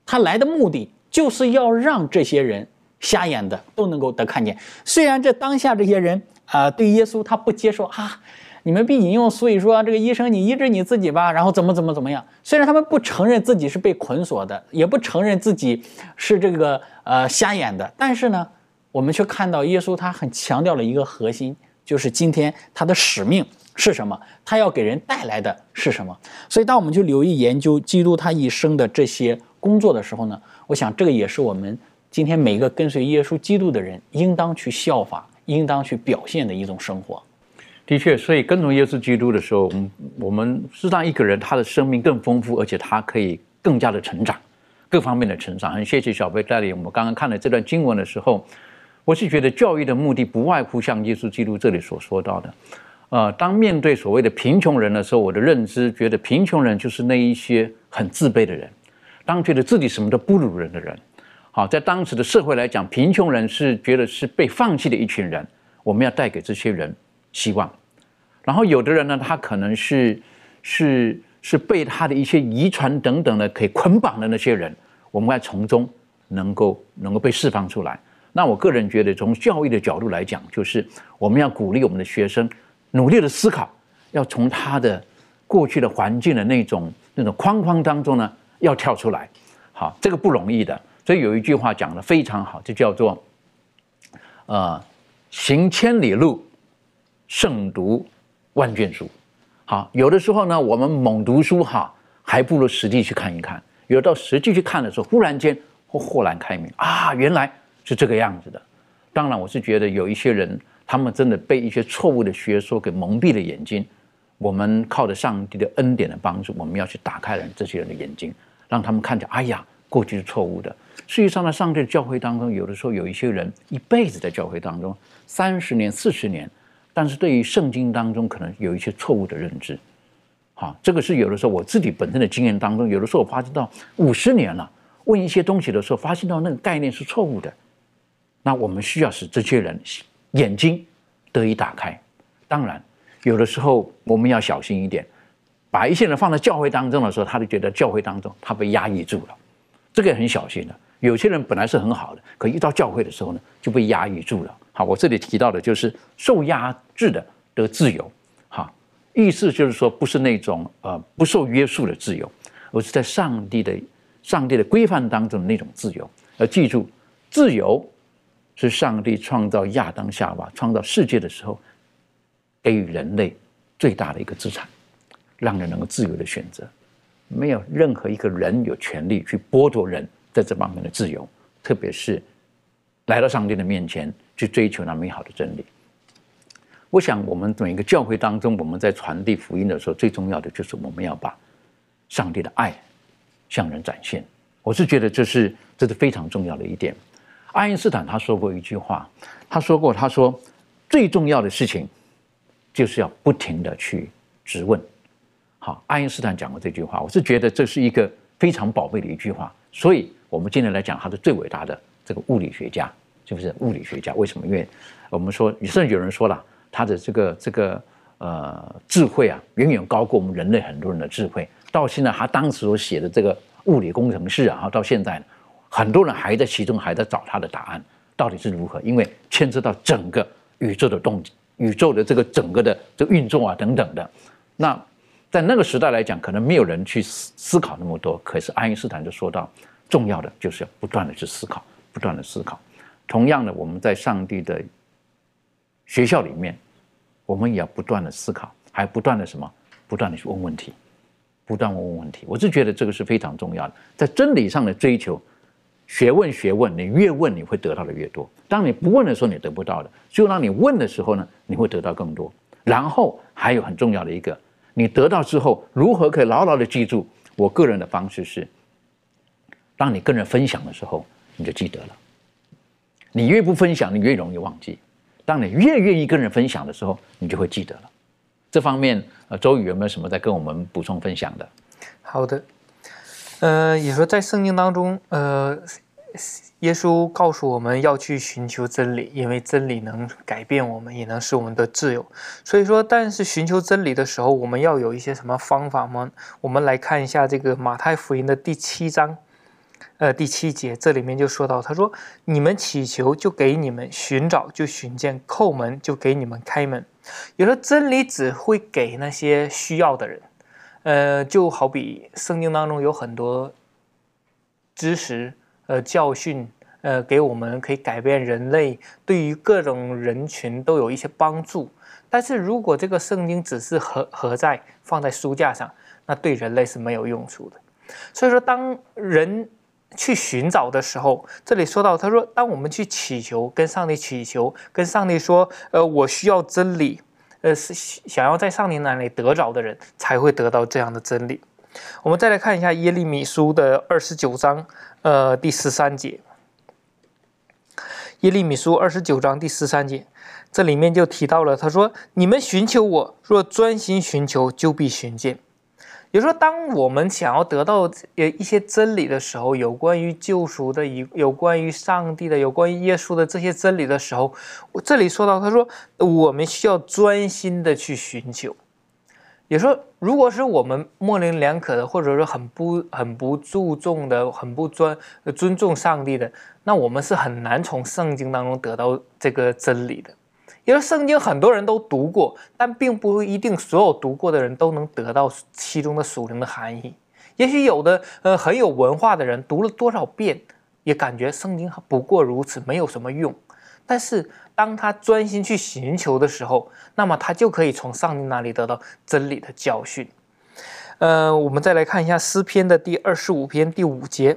他来的目的就是要让这些人瞎眼的都能够得看见。虽然这当下这些人啊，对耶稣他不接受啊。你们必引用，所以说这个医生，你医治你自己吧，然后怎么怎么怎么样？虽然他们不承认自己是被捆锁的，也不承认自己是这个呃瞎眼的，但是呢，我们却看到耶稣他很强调了一个核心，就是今天他的使命是什么？他要给人带来的是什么？所以当我们去留意研究基督他一生的这些工作的时候呢，我想这个也是我们今天每一个跟随耶稣基督的人应当去效法、应当去表现的一种生活。的确，所以跟从耶稣基督的时候，我们我们是让一个人他的生命更丰富，而且他可以更加的成长，各方面的成长。很谢谢小贝带领我们刚刚看了这段经文的时候，我是觉得教育的目的不外乎像耶稣基督这里所说到的，呃，当面对所谓的贫穷人的时候，我的认知觉得贫穷人就是那一些很自卑的人，当觉得自己什么都不如人的人。好，在当时的社会来讲，贫穷人是觉得是被放弃的一群人，我们要带给这些人希望。然后有的人呢，他可能是是是被他的一些遗传等等的可以捆绑的那些人，我们要从中能够能够被释放出来。那我个人觉得，从教育的角度来讲，就是我们要鼓励我们的学生努力的思考，要从他的过去的环境的那种那种框框当中呢，要跳出来。好，这个不容易的。所以有一句话讲的非常好，就叫做呃，行千里路，胜读。万卷书，好，有的时候呢，我们猛读书哈，还不如实地去看一看。有到实际去看的时候，忽然间豁豁然开明啊，原来是这个样子的。当然，我是觉得有一些人，他们真的被一些错误的学说给蒙蔽了眼睛。我们靠着上帝的恩典的帮助，我们要去打开人这些人的眼睛，让他们看见，哎呀，过去是错误的。事实上呢，上帝的教会当中，有的时候有一些人一辈子在教会当中，三十年、四十年。但是对于圣经当中可能有一些错误的认知，好，这个是有的时候我自己本身的经验当中，有的时候我发现到五十年了，问一些东西的时候，发现到那个概念是错误的，那我们需要使这些人眼睛得以打开。当然，有的时候我们要小心一点，把一些人放在教会当中的时候，他就觉得教会当中他被压抑住了，这个很小心的。有些人本来是很好的，可一到教会的时候呢，就被压抑住了。好，我这里提到的就是受压制的得自由，哈，意思就是说不是那种呃不受约束的自由，而是在上帝的上帝的规范当中的那种自由。要记住，自由是上帝创造亚当夏娃、创造世界的时候给予人类最大的一个资产，让人能够自由的选择。没有任何一个人有权利去剥夺人。在这方面的自由，特别是来到上帝的面前去追求那美好的真理。我想，我们每一个教会当中，我们在传递福音的时候，最重要的就是我们要把上帝的爱向人展现。我是觉得这是这是非常重要的一点。爱因斯坦他说过一句话，他说过，他说最重要的事情就是要不停的去质问。好，爱因斯坦讲过这句话，我是觉得这是一个非常宝贝的一句话，所以。我们今天来讲，他是最伟大的这个物理学家，是不是物理学家？为什么？因为我们说，甚至有人说了，他的这个这个呃智慧啊，远远高过我们人类很多人的智慧。到现在，他当时所写的这个物理工程师啊，到现在，很多人还在其中还在找他的答案到底是如何，因为牵涉到整个宇宙的动宇宙的这个整个的这个运作啊等等的。那在那个时代来讲，可能没有人去思思考那么多。可是爱因斯坦就说到。重要的就是要不断的去思考，不断的思考。同样的，我们在上帝的学校里面，我们也要不断的思考，还不断的什么？不断的去问问题，不断问问问题。我是觉得这个是非常重要的，在真理上的追求，学问学问，你越问你会得到的越多。当你不问的时候，你得不到的；就当你问的时候呢，你会得到更多。然后还有很重要的一个，你得到之后如何可以牢牢的记住？我个人的方式是。当你跟人分享的时候，你就记得了。你越不分享，你越容易忘记。当你越愿意跟人分享的时候，你就会记得了。这方面，呃，周宇有没有什么在跟我们补充分享的？好的，呃，也说在圣经当中，呃，耶稣告诉我们要去寻求真理，因为真理能改变我们，也能使我们的自由。所以说，但是寻求真理的时候，我们要有一些什么方法吗？我们来看一下这个马太福音的第七章。呃，第七节这里面就说到，他说：“你们祈求，就给你们；寻找，就寻见；叩门，就给你们开门。”有时候真理只会给那些需要的人。呃，就好比圣经当中有很多知识、呃教训，呃，给我们可以改变人类，对于各种人群都有一些帮助。但是如果这个圣经只是合合在放在书架上，那对人类是没有用处的。所以说，当人去寻找的时候，这里说到，他说，当我们去祈求，跟上帝祈求，跟上帝说，呃，我需要真理，呃，是想要在上帝那里得着的人，才会得到这样的真理。我们再来看一下耶利米书的二十九章，呃，第十三节。耶利米书二十九章第十三节，这里面就提到了，他说，你们寻求我，若专心寻求，就必寻见。也就说，当我们想要得到呃一些真理的时候，有关于救赎的、有有关于上帝的、有关于耶稣的这些真理的时候，这里说到，他说我们需要专心的去寻求。也说，如果是我们模棱两可的，或者说很不很不注重的、很不尊尊重上帝的，那我们是很难从圣经当中得到这个真理的。因为圣经很多人都读过，但并不一定所有读过的人都能得到其中的属灵的含义。也许有的呃很有文化的人读了多少遍，也感觉圣经不过如此，没有什么用。但是当他专心去寻求的时候，那么他就可以从上帝那里得到真理的教训。呃，我们再来看一下诗篇的第二十五篇第五节。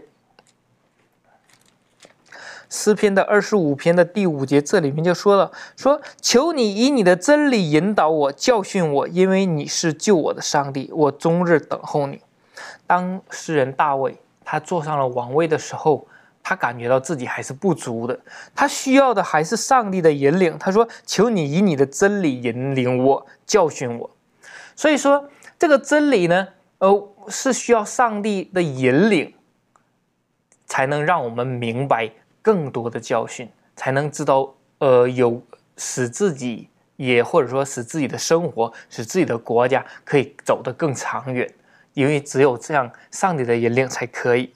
诗篇的二十五篇的第五节，这里面就说了：“说求你以你的真理引导我，教训我，因为你是救我的上帝，我终日等候你。”当诗人大卫他坐上了王位的时候，他感觉到自己还是不足的，他需要的还是上帝的引领。他说：“求你以你的真理引领我，教训我。”所以说，这个真理呢，呃，是需要上帝的引领，才能让我们明白。更多的教训，才能知道，呃，有使自己也或者说使自己的生活，使自己的国家可以走得更长远。因为只有这样，上帝的引领才可以。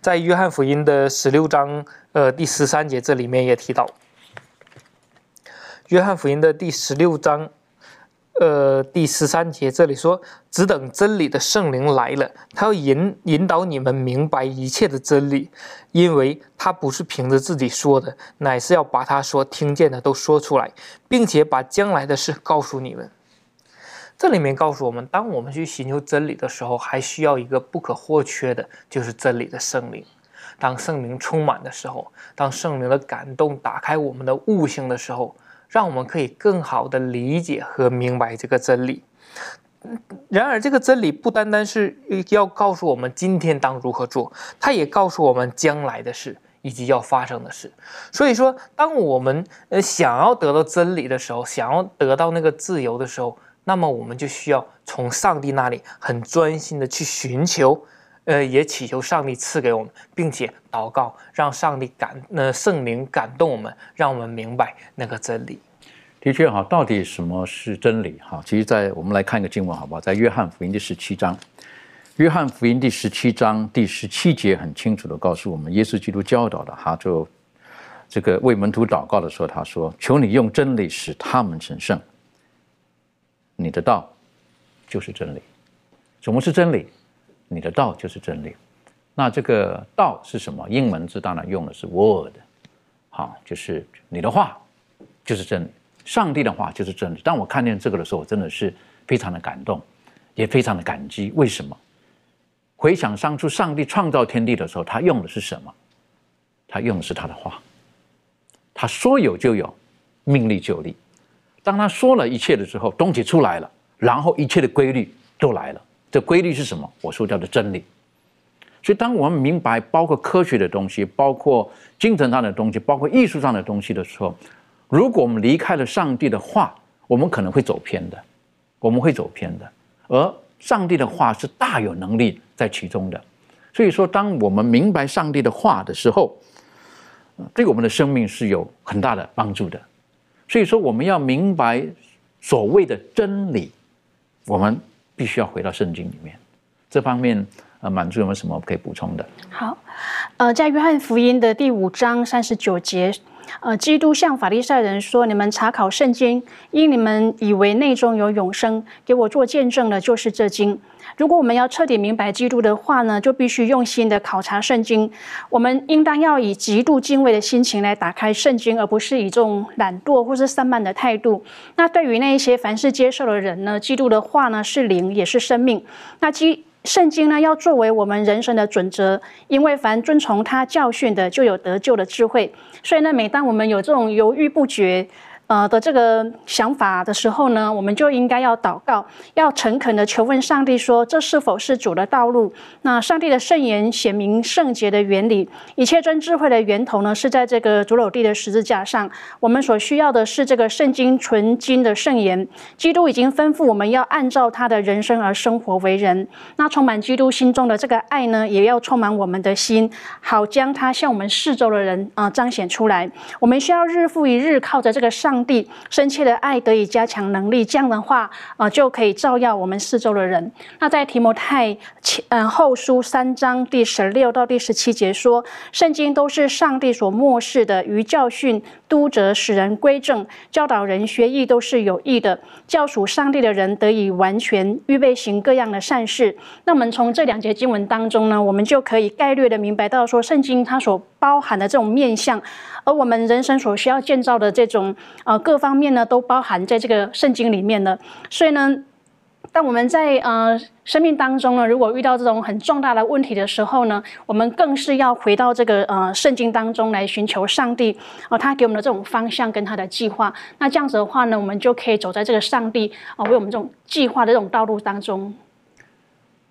在约翰福音的十六章，呃，第十三节这里面也提到，约翰福音的第十六章。呃，第十三节这里说，只等真理的圣灵来了，他要引引导你们明白一切的真理，因为他不是凭着自己说的，乃是要把他所听见的都说出来，并且把将来的事告诉你们。这里面告诉我们，当我们去寻求真理的时候，还需要一个不可或缺的，就是真理的圣灵。当圣灵充满的时候，当圣灵的感动打开我们的悟性的时候。让我们可以更好的理解和明白这个真理。然而，这个真理不单单是要告诉我们今天当如何做，它也告诉我们将来的事以及要发生的事。所以说，当我们呃想要得到真理的时候，想要得到那个自由的时候，那么我们就需要从上帝那里很专心的去寻求。呃，也祈求上帝赐给我们，并且祷告，让上帝感，那圣灵感动我们，让我们明白那个真理。的确哈，到底什么是真理？哈，其实，在我们来看一个经文，好不好？在约翰福音第十七章，约翰福音第十七章第十七节很清楚的告诉我们，耶稣基督教导的，哈，就这个为门徒祷告的时候，他说：“求你用真理使他们成圣。你的道就是真理。什么是真理？”你的道就是真理，那这个道是什么？英文字当然用的是 word，好，就是你的话就是真理，上帝的话就是真理。当我看见这个的时候，我真的是非常的感动，也非常的感激。为什么？回想当初上帝创造天地的时候，他用的是什么？他用的是他的话，他说有就有，命立就立。当他说了一切的时候，东西出来了，然后一切的规律都来了。这规律是什么？我说叫做真理。所以，当我们明白包括科学的东西、包括精神上的东西、包括艺术上的东西的时候，如果我们离开了上帝的话，我们可能会走偏的，我们会走偏的。而上帝的话是大有能力在其中的。所以说，当我们明白上帝的话的时候，对我们的生命是有很大的帮助的。所以说，我们要明白所谓的真理，我们必须要回到圣经里面。这方面。呃，满足有没有什么可以补充的？好，呃，在约翰福音的第五章三十九节，呃，基督向法利赛人说：“你们查考圣经，因你们以为内中有永生，给我做见证的，就是这经。如果我们要彻底明白基督的话呢，就必须用心的考察圣经。我们应当要以极度敬畏的心情来打开圣经，而不是以这种懒惰或是散漫的态度。那对于那一些凡事接受的人呢，基督的话呢是灵，也是生命。那基圣经呢，要作为我们人生的准则，因为凡遵从他教训的，就有得救的智慧。所以呢，每当我们有这种犹豫不决。呃的这个想法的时候呢，我们就应该要祷告，要诚恳的求问上帝，说这是否是主的道路？那上帝的圣言显明圣洁的原理，一切真智慧的源头呢，是在这个主楼地的十字架上。我们所需要的是这个圣经纯金的圣言。基督已经吩咐我们要按照他的人生而生活为人。那充满基督心中的这个爱呢，也要充满我们的心，好将他向我们四周的人啊彰显出来。我们需要日复一日靠着这个上。上帝深切的爱得以加强能力，这样的话，呃，就可以照耀我们四周的人。那在提摩太前嗯后书三章第十六到第十七节说，圣经都是上帝所漠视的，于教训、督责、使人归正、教导人学艺，都是有益的，教属上帝的人得以完全预备行各样的善事。那我们从这两节经文当中呢，我们就可以概略的明白到说，圣经它所包含的这种面相，而我们人生所需要建造的这种。呃，各方面呢都包含在这个圣经里面的，所以呢，当我们在呃生命当中呢，如果遇到这种很重大的问题的时候呢，我们更是要回到这个呃圣经当中来寻求上帝哦，他给我们的这种方向跟他的计划。那这样子的话呢，我们就可以走在这个上帝啊为我们这种计划的这种道路当中。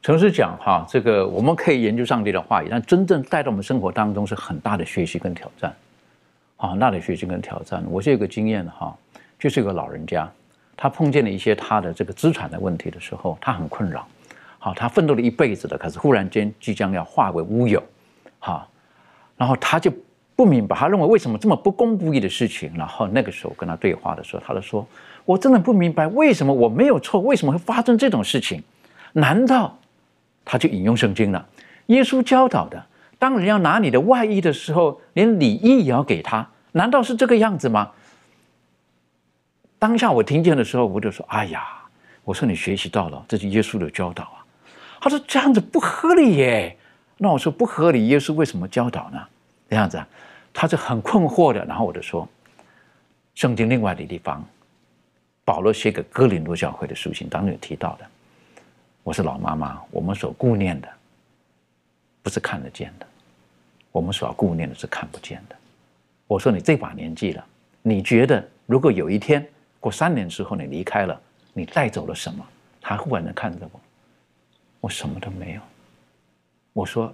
诚实讲哈，这个我们可以研究上帝的话语，但真正带到我们生活当中是很大的学习跟挑战。啊，那的学习跟挑战，我是有个经验哈，就是一个老人家，他碰见了一些他的这个资产的问题的时候，他很困扰。好，他奋斗了一辈子的，可是忽然间即将要化为乌有，哈，然后他就不明白，他认为为什么这么不公不义的事情？然后那个时候跟他对话的时候，他就说：“我真的不明白，为什么我没有错，为什么会发生这种事情？难道他就引用圣经了？耶稣教导的。”当人要拿你的外衣的时候，连礼衣也要给他，难道是这个样子吗？当下我听见的时候，我就说：“哎呀，我说你学习到了，这是耶稣的教导啊。”他说：“这样子不合理耶。”那我说：“不合理，耶稣为什么教导呢？”这样子，他是很困惑的。然后我就说：“圣经另外的地方，保罗写给哥林多教会的书信当中有提到的。我是老妈妈，我们所顾念的。”不是看得见的，我们所要顾念的是看不见的。我说你这把年纪了，你觉得如果有一天过三年之后你离开了，你带走了什么？他忽然的看着我，我什么都没有。我说，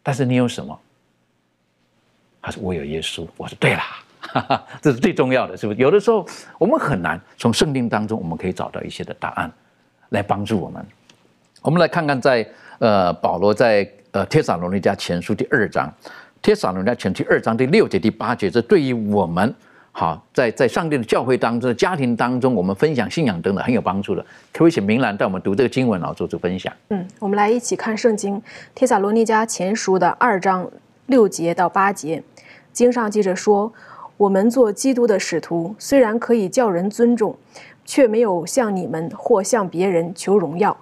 但是你有什么？他说我有耶稣。我说对啦，哈 哈这是最重要的，是不是？有的时候我们很难从圣经当中我们可以找到一些的答案来帮助我们。我们来看看在呃保罗在。呃，《帖撒罗尼迦前书》第二章，《帖撒罗尼迦前书》第二章第六节、第八节，这对于我们好在在上帝的教会当中、家庭当中，我们分享信仰等等很有帮助的。可不可以请明兰带我们读这个经文，然后做出分享？嗯，我们来一起看圣经《帖撒罗尼迦前书》的二章六节到八节。经上记着说：“我们做基督的使徒，虽然可以叫人尊重，却没有向你们或向别人求荣耀，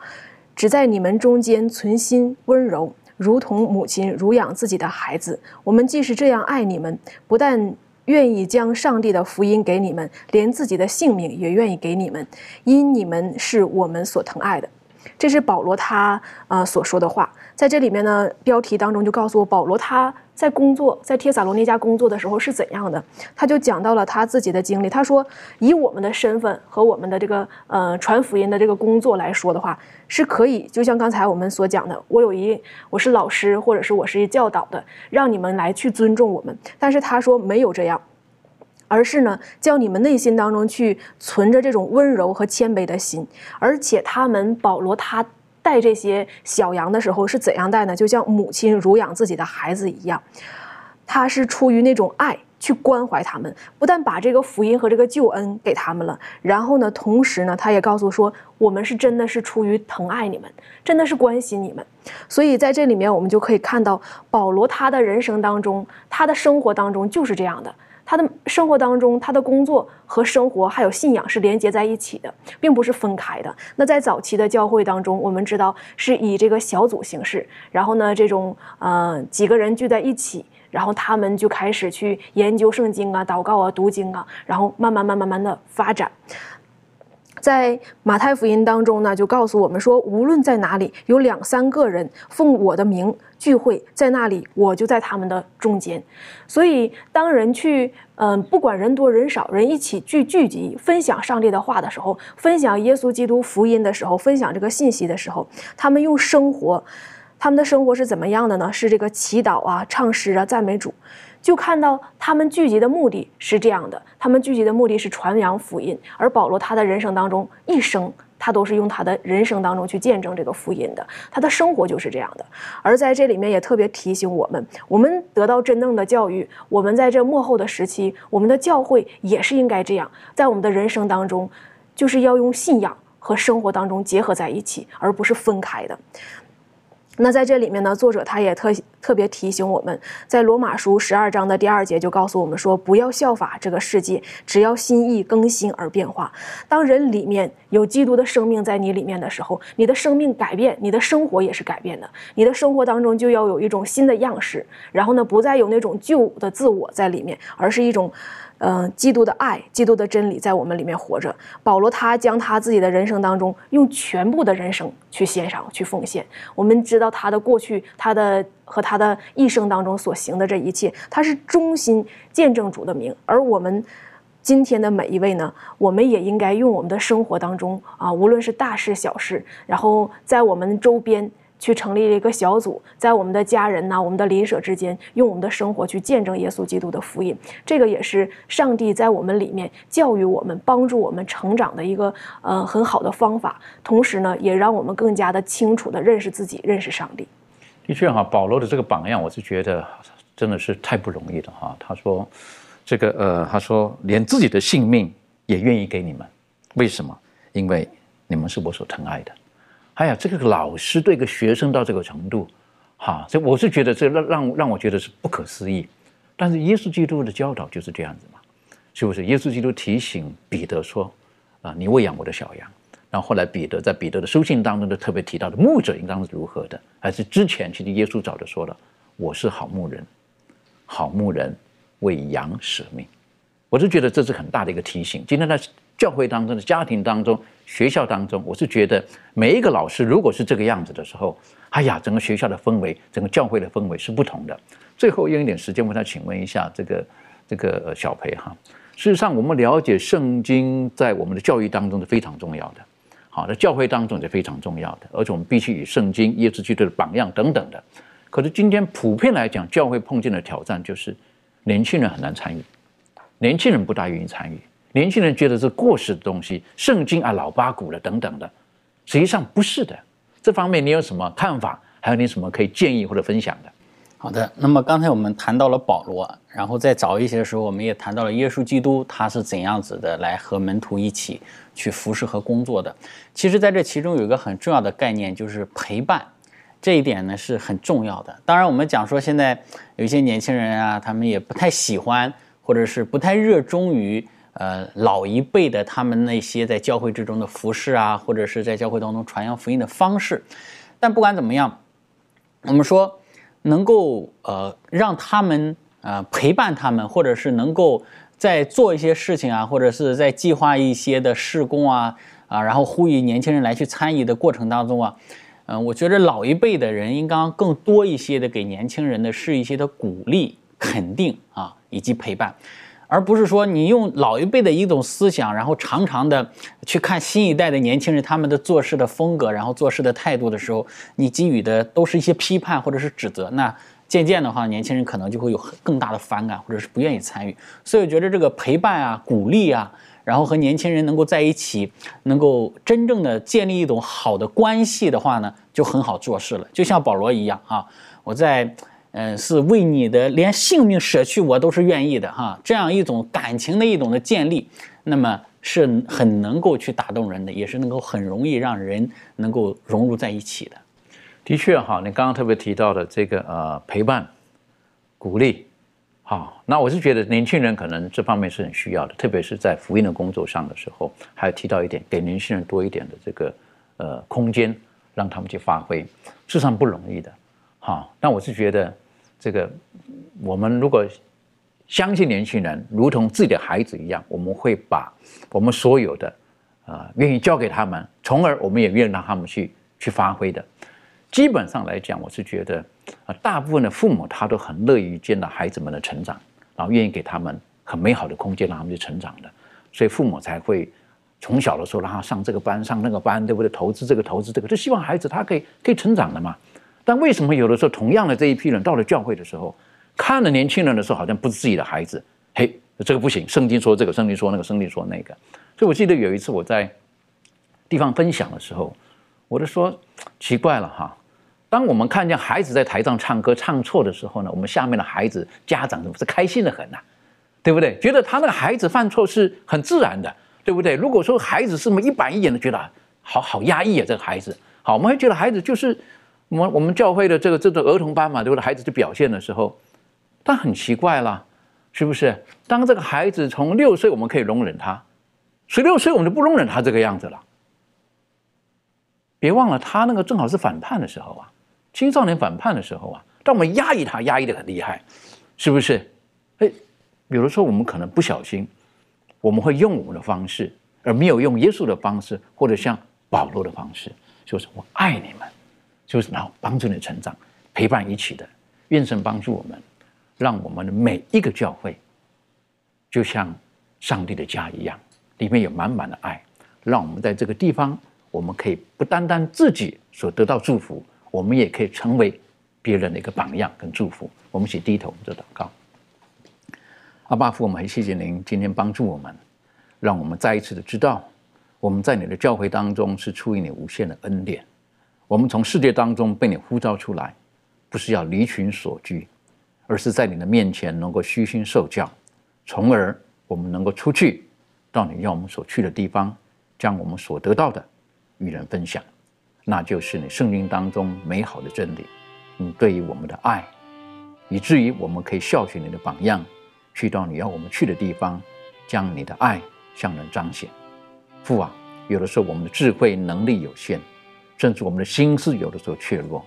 只在你们中间存心温柔。”如同母亲乳养自己的孩子，我们既是这样爱你们，不但愿意将上帝的福音给你们，连自己的性命也愿意给你们，因你们是我们所疼爱的。这是保罗他呃所说的话。在这里面呢，标题当中就告诉我，保罗他在工作，在帖撒罗尼迦工作的时候是怎样的。他就讲到了他自己的经历。他说，以我们的身份和我们的这个呃传福音的这个工作来说的话，是可以，就像刚才我们所讲的，我有一我是老师，或者是我是教导的，让你们来去尊重我们。但是他说没有这样，而是呢，叫你们内心当中去存着这种温柔和谦卑的心，而且他们保罗他。带这些小羊的时候是怎样带呢？就像母亲乳养自己的孩子一样，他是出于那种爱去关怀他们，不但把这个福音和这个救恩给他们了，然后呢，同时呢，他也告诉说，我们是真的是出于疼爱你们，真的是关心你们。所以在这里面，我们就可以看到保罗他的人生当中，他的生活当中就是这样的。他的生活当中，他的工作和生活还有信仰是连接在一起的，并不是分开的。那在早期的教会当中，我们知道是以这个小组形式，然后呢，这种呃几个人聚在一起，然后他们就开始去研究圣经啊、祷告啊、读经啊，然后慢慢慢慢慢的发展。在马太福音当中呢，就告诉我们说，无论在哪里有两三个人奉我的名聚会，在那里我就在他们的中间。所以，当人去，嗯，不管人多人少，人一起聚聚集，分享上帝的话的时候，分享耶稣基督福音的时候，分享这个信息的时候，他们用生活，他们的生活是怎么样的呢？是这个祈祷啊，唱诗啊，赞美主。就看到他们聚集的目的是这样的，他们聚集的目的是传扬福音，而保罗他的人生当中一生，他都是用他的人生当中去见证这个福音的，他的生活就是这样的。而在这里面也特别提醒我们，我们得到真正的教育，我们在这幕后的时期，我们的教会也是应该这样，在我们的人生当中，就是要用信仰和生活当中结合在一起，而不是分开的。那在这里面呢，作者他也特特别提醒我们，在罗马书十二章的第二节就告诉我们说，不要效法这个世界，只要心意更新而变化。当人里面有基督的生命在你里面的时候，你的生命改变，你的生活也是改变的。你的生活当中就要有一种新的样式，然后呢，不再有那种旧的自我在里面，而是一种。嗯，基督的爱，基督的真理在我们里面活着。保罗他将他自己的人生当中，用全部的人生去献上，去奉献。我们知道他的过去，他的和他的一生当中所行的这一切，他是忠心见证主的名。而我们今天的每一位呢，我们也应该用我们的生活当中啊，无论是大事小事，然后在我们周边。去成立了一个小组，在我们的家人呐，我们的邻舍之间，用我们的生活去见证耶稣基督的福音。这个也是上帝在我们里面教育我们、帮助我们成长的一个呃很好的方法。同时呢，也让我们更加的清楚的认识自己、认识上帝。的确哈，保罗的这个榜样，我是觉得真的是太不容易了哈。他说，这个呃，他说连自己的性命也愿意给你们，为什么？因为你们是我所疼爱的。哎呀，这个老师对个学生到这个程度，哈，这我是觉得这让让让我觉得是不可思议。但是耶稣基督的教导就是这样子嘛，是不是？耶稣基督提醒彼得说：“啊，你喂养我的小羊。”然后后来彼得在彼得的书信当中就特别提到的牧者应当是如何的，还是之前其实耶稣早就说了：“我是好牧人，好牧人为羊舍命。”我是觉得这是很大的一个提醒。今天在教会当中的家庭当中。学校当中，我是觉得每一个老师如果是这个样子的时候，哎呀，整个学校的氛围，整个教会的氛围是不同的。最后用一点时间，我想请问一下这个这个小裴哈。事实上，我们了解圣经在我们的教育当中是非常重要的，好，在教会当中是非常重要的，而且我们必须以圣经、耶稣基督的榜样等等的。可是今天普遍来讲，教会碰见的挑战就是年轻人很难参与，年轻人不大愿意参与。年轻人觉得是过时的东西，圣经啊老八股了等等的，实际上不是的。这方面你有什么看法？还有你什么可以建议或者分享的？好的，那么刚才我们谈到了保罗，然后再早一些的时候，我们也谈到了耶稣基督，他是怎样子的来和门徒一起去服侍和工作的。其实，在这其中有一个很重要的概念，就是陪伴，这一点呢是很重要的。当然，我们讲说现在有一些年轻人啊，他们也不太喜欢，或者是不太热衷于。呃，老一辈的他们那些在教会之中的服饰啊，或者是在教会当中传扬福音的方式，但不管怎么样，我们说能够呃让他们呃陪伴他们，或者是能够在做一些事情啊，或者是在计划一些的施工啊啊，然后呼吁年轻人来去参与的过程当中啊，嗯，我觉得老一辈的人应该更多一些的给年轻人的是一些的鼓励、肯定啊，以及陪伴。而不是说你用老一辈的一种思想，然后常常的去看新一代的年轻人他们的做事的风格，然后做事的态度的时候，你给予的都是一些批判或者是指责，那渐渐的话，年轻人可能就会有更大的反感，或者是不愿意参与。所以我觉得这个陪伴啊、鼓励啊，然后和年轻人能够在一起，能够真正的建立一种好的关系的话呢，就很好做事了。就像保罗一样啊，我在。嗯，是为你的连性命舍去，我都是愿意的哈。这样一种感情的一种的建立，那么是很能够去打动人的，也是能够很容易让人能够融入在一起的。的确哈，你刚刚特别提到的这个呃陪伴、鼓励，好，那我是觉得年轻人可能这方面是很需要的，特别是在福音的工作上的时候，还提到一点，给年轻人多一点的这个呃空间，让他们去发挥，事实上不容易的。好，但我是觉得，这个我们如果相信年轻人，如同自己的孩子一样，我们会把我们所有的啊愿意交给他们，从而我们也愿意让他们去去发挥的。基本上来讲，我是觉得啊，大部分的父母他都很乐于见到孩子们的成长，然后愿意给他们很美好的空间让他们去成长的，所以父母才会从小的时候让他上这个班上那个班，对不对？投资这个投资这个，就希望孩子他可以可以成长的嘛。但为什么有的时候同样的这一批人到了教会的时候，看了年轻人的时候，好像不是自己的孩子？嘿，这个不行！圣经说这个，圣经说那个，圣经说那个。所以我记得有一次我在地方分享的时候，我就说奇怪了哈。当我们看见孩子在台上唱歌唱错的时候呢，我们下面的孩子家长是开心的很呐，对不对？觉得他那个孩子犯错是很自然的，对不对？如果说孩子是么一板一眼的觉得好好压抑啊，这个孩子好，我们会觉得孩子就是。我们我们教会的这个这个儿童班嘛，对不对？孩子去表现的时候，但很奇怪啦，是不是？当这个孩子从六岁，我们可以容忍他；十六岁，我们就不容忍他这个样子了。别忘了，他那个正好是反叛的时候啊，青少年反叛的时候啊。但我们压抑他，压抑的很厉害，是不是？哎，比如说，我们可能不小心，我们会用我们的方式，而没有用耶稣的方式，或者像保罗的方式，就是我爱你们。就是然后帮助你成长，陪伴一起的，愿神帮助我们，让我们的每一个教会，就像上帝的家一样，里面有满满的爱，让我们在这个地方，我们可以不单单自己所得到祝福，我们也可以成为别人的一个榜样跟祝福。我们一起低头做祷告。阿爸父，我们很谢谢您今天帮助我们，让我们再一次的知道，我们在你的教会当中是出于你无限的恩典。我们从世界当中被你呼召出来，不是要离群所居，而是在你的面前能够虚心受教，从而我们能够出去，到你要我们所去的地方，将我们所得到的与人分享，那就是你圣经当中美好的真理，你对于我们的爱，以至于我们可以效学你的榜样，去到你要我们去的地方，将你的爱向人彰显。父啊，有的时候我们的智慧能力有限。甚至我们的心思有的时候怯弱，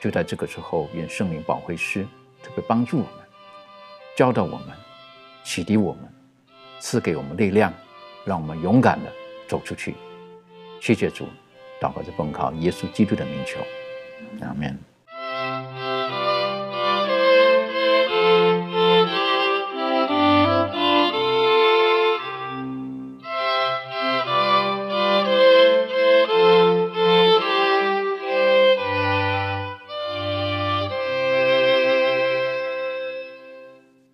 就在这个时候，愿圣灵保惠师特别帮助我们，教导我们，启迪我们，赐给我们力量，让我们勇敢的走出去。谢谢主，祷告着奉靠耶稣基督的名求，阿门。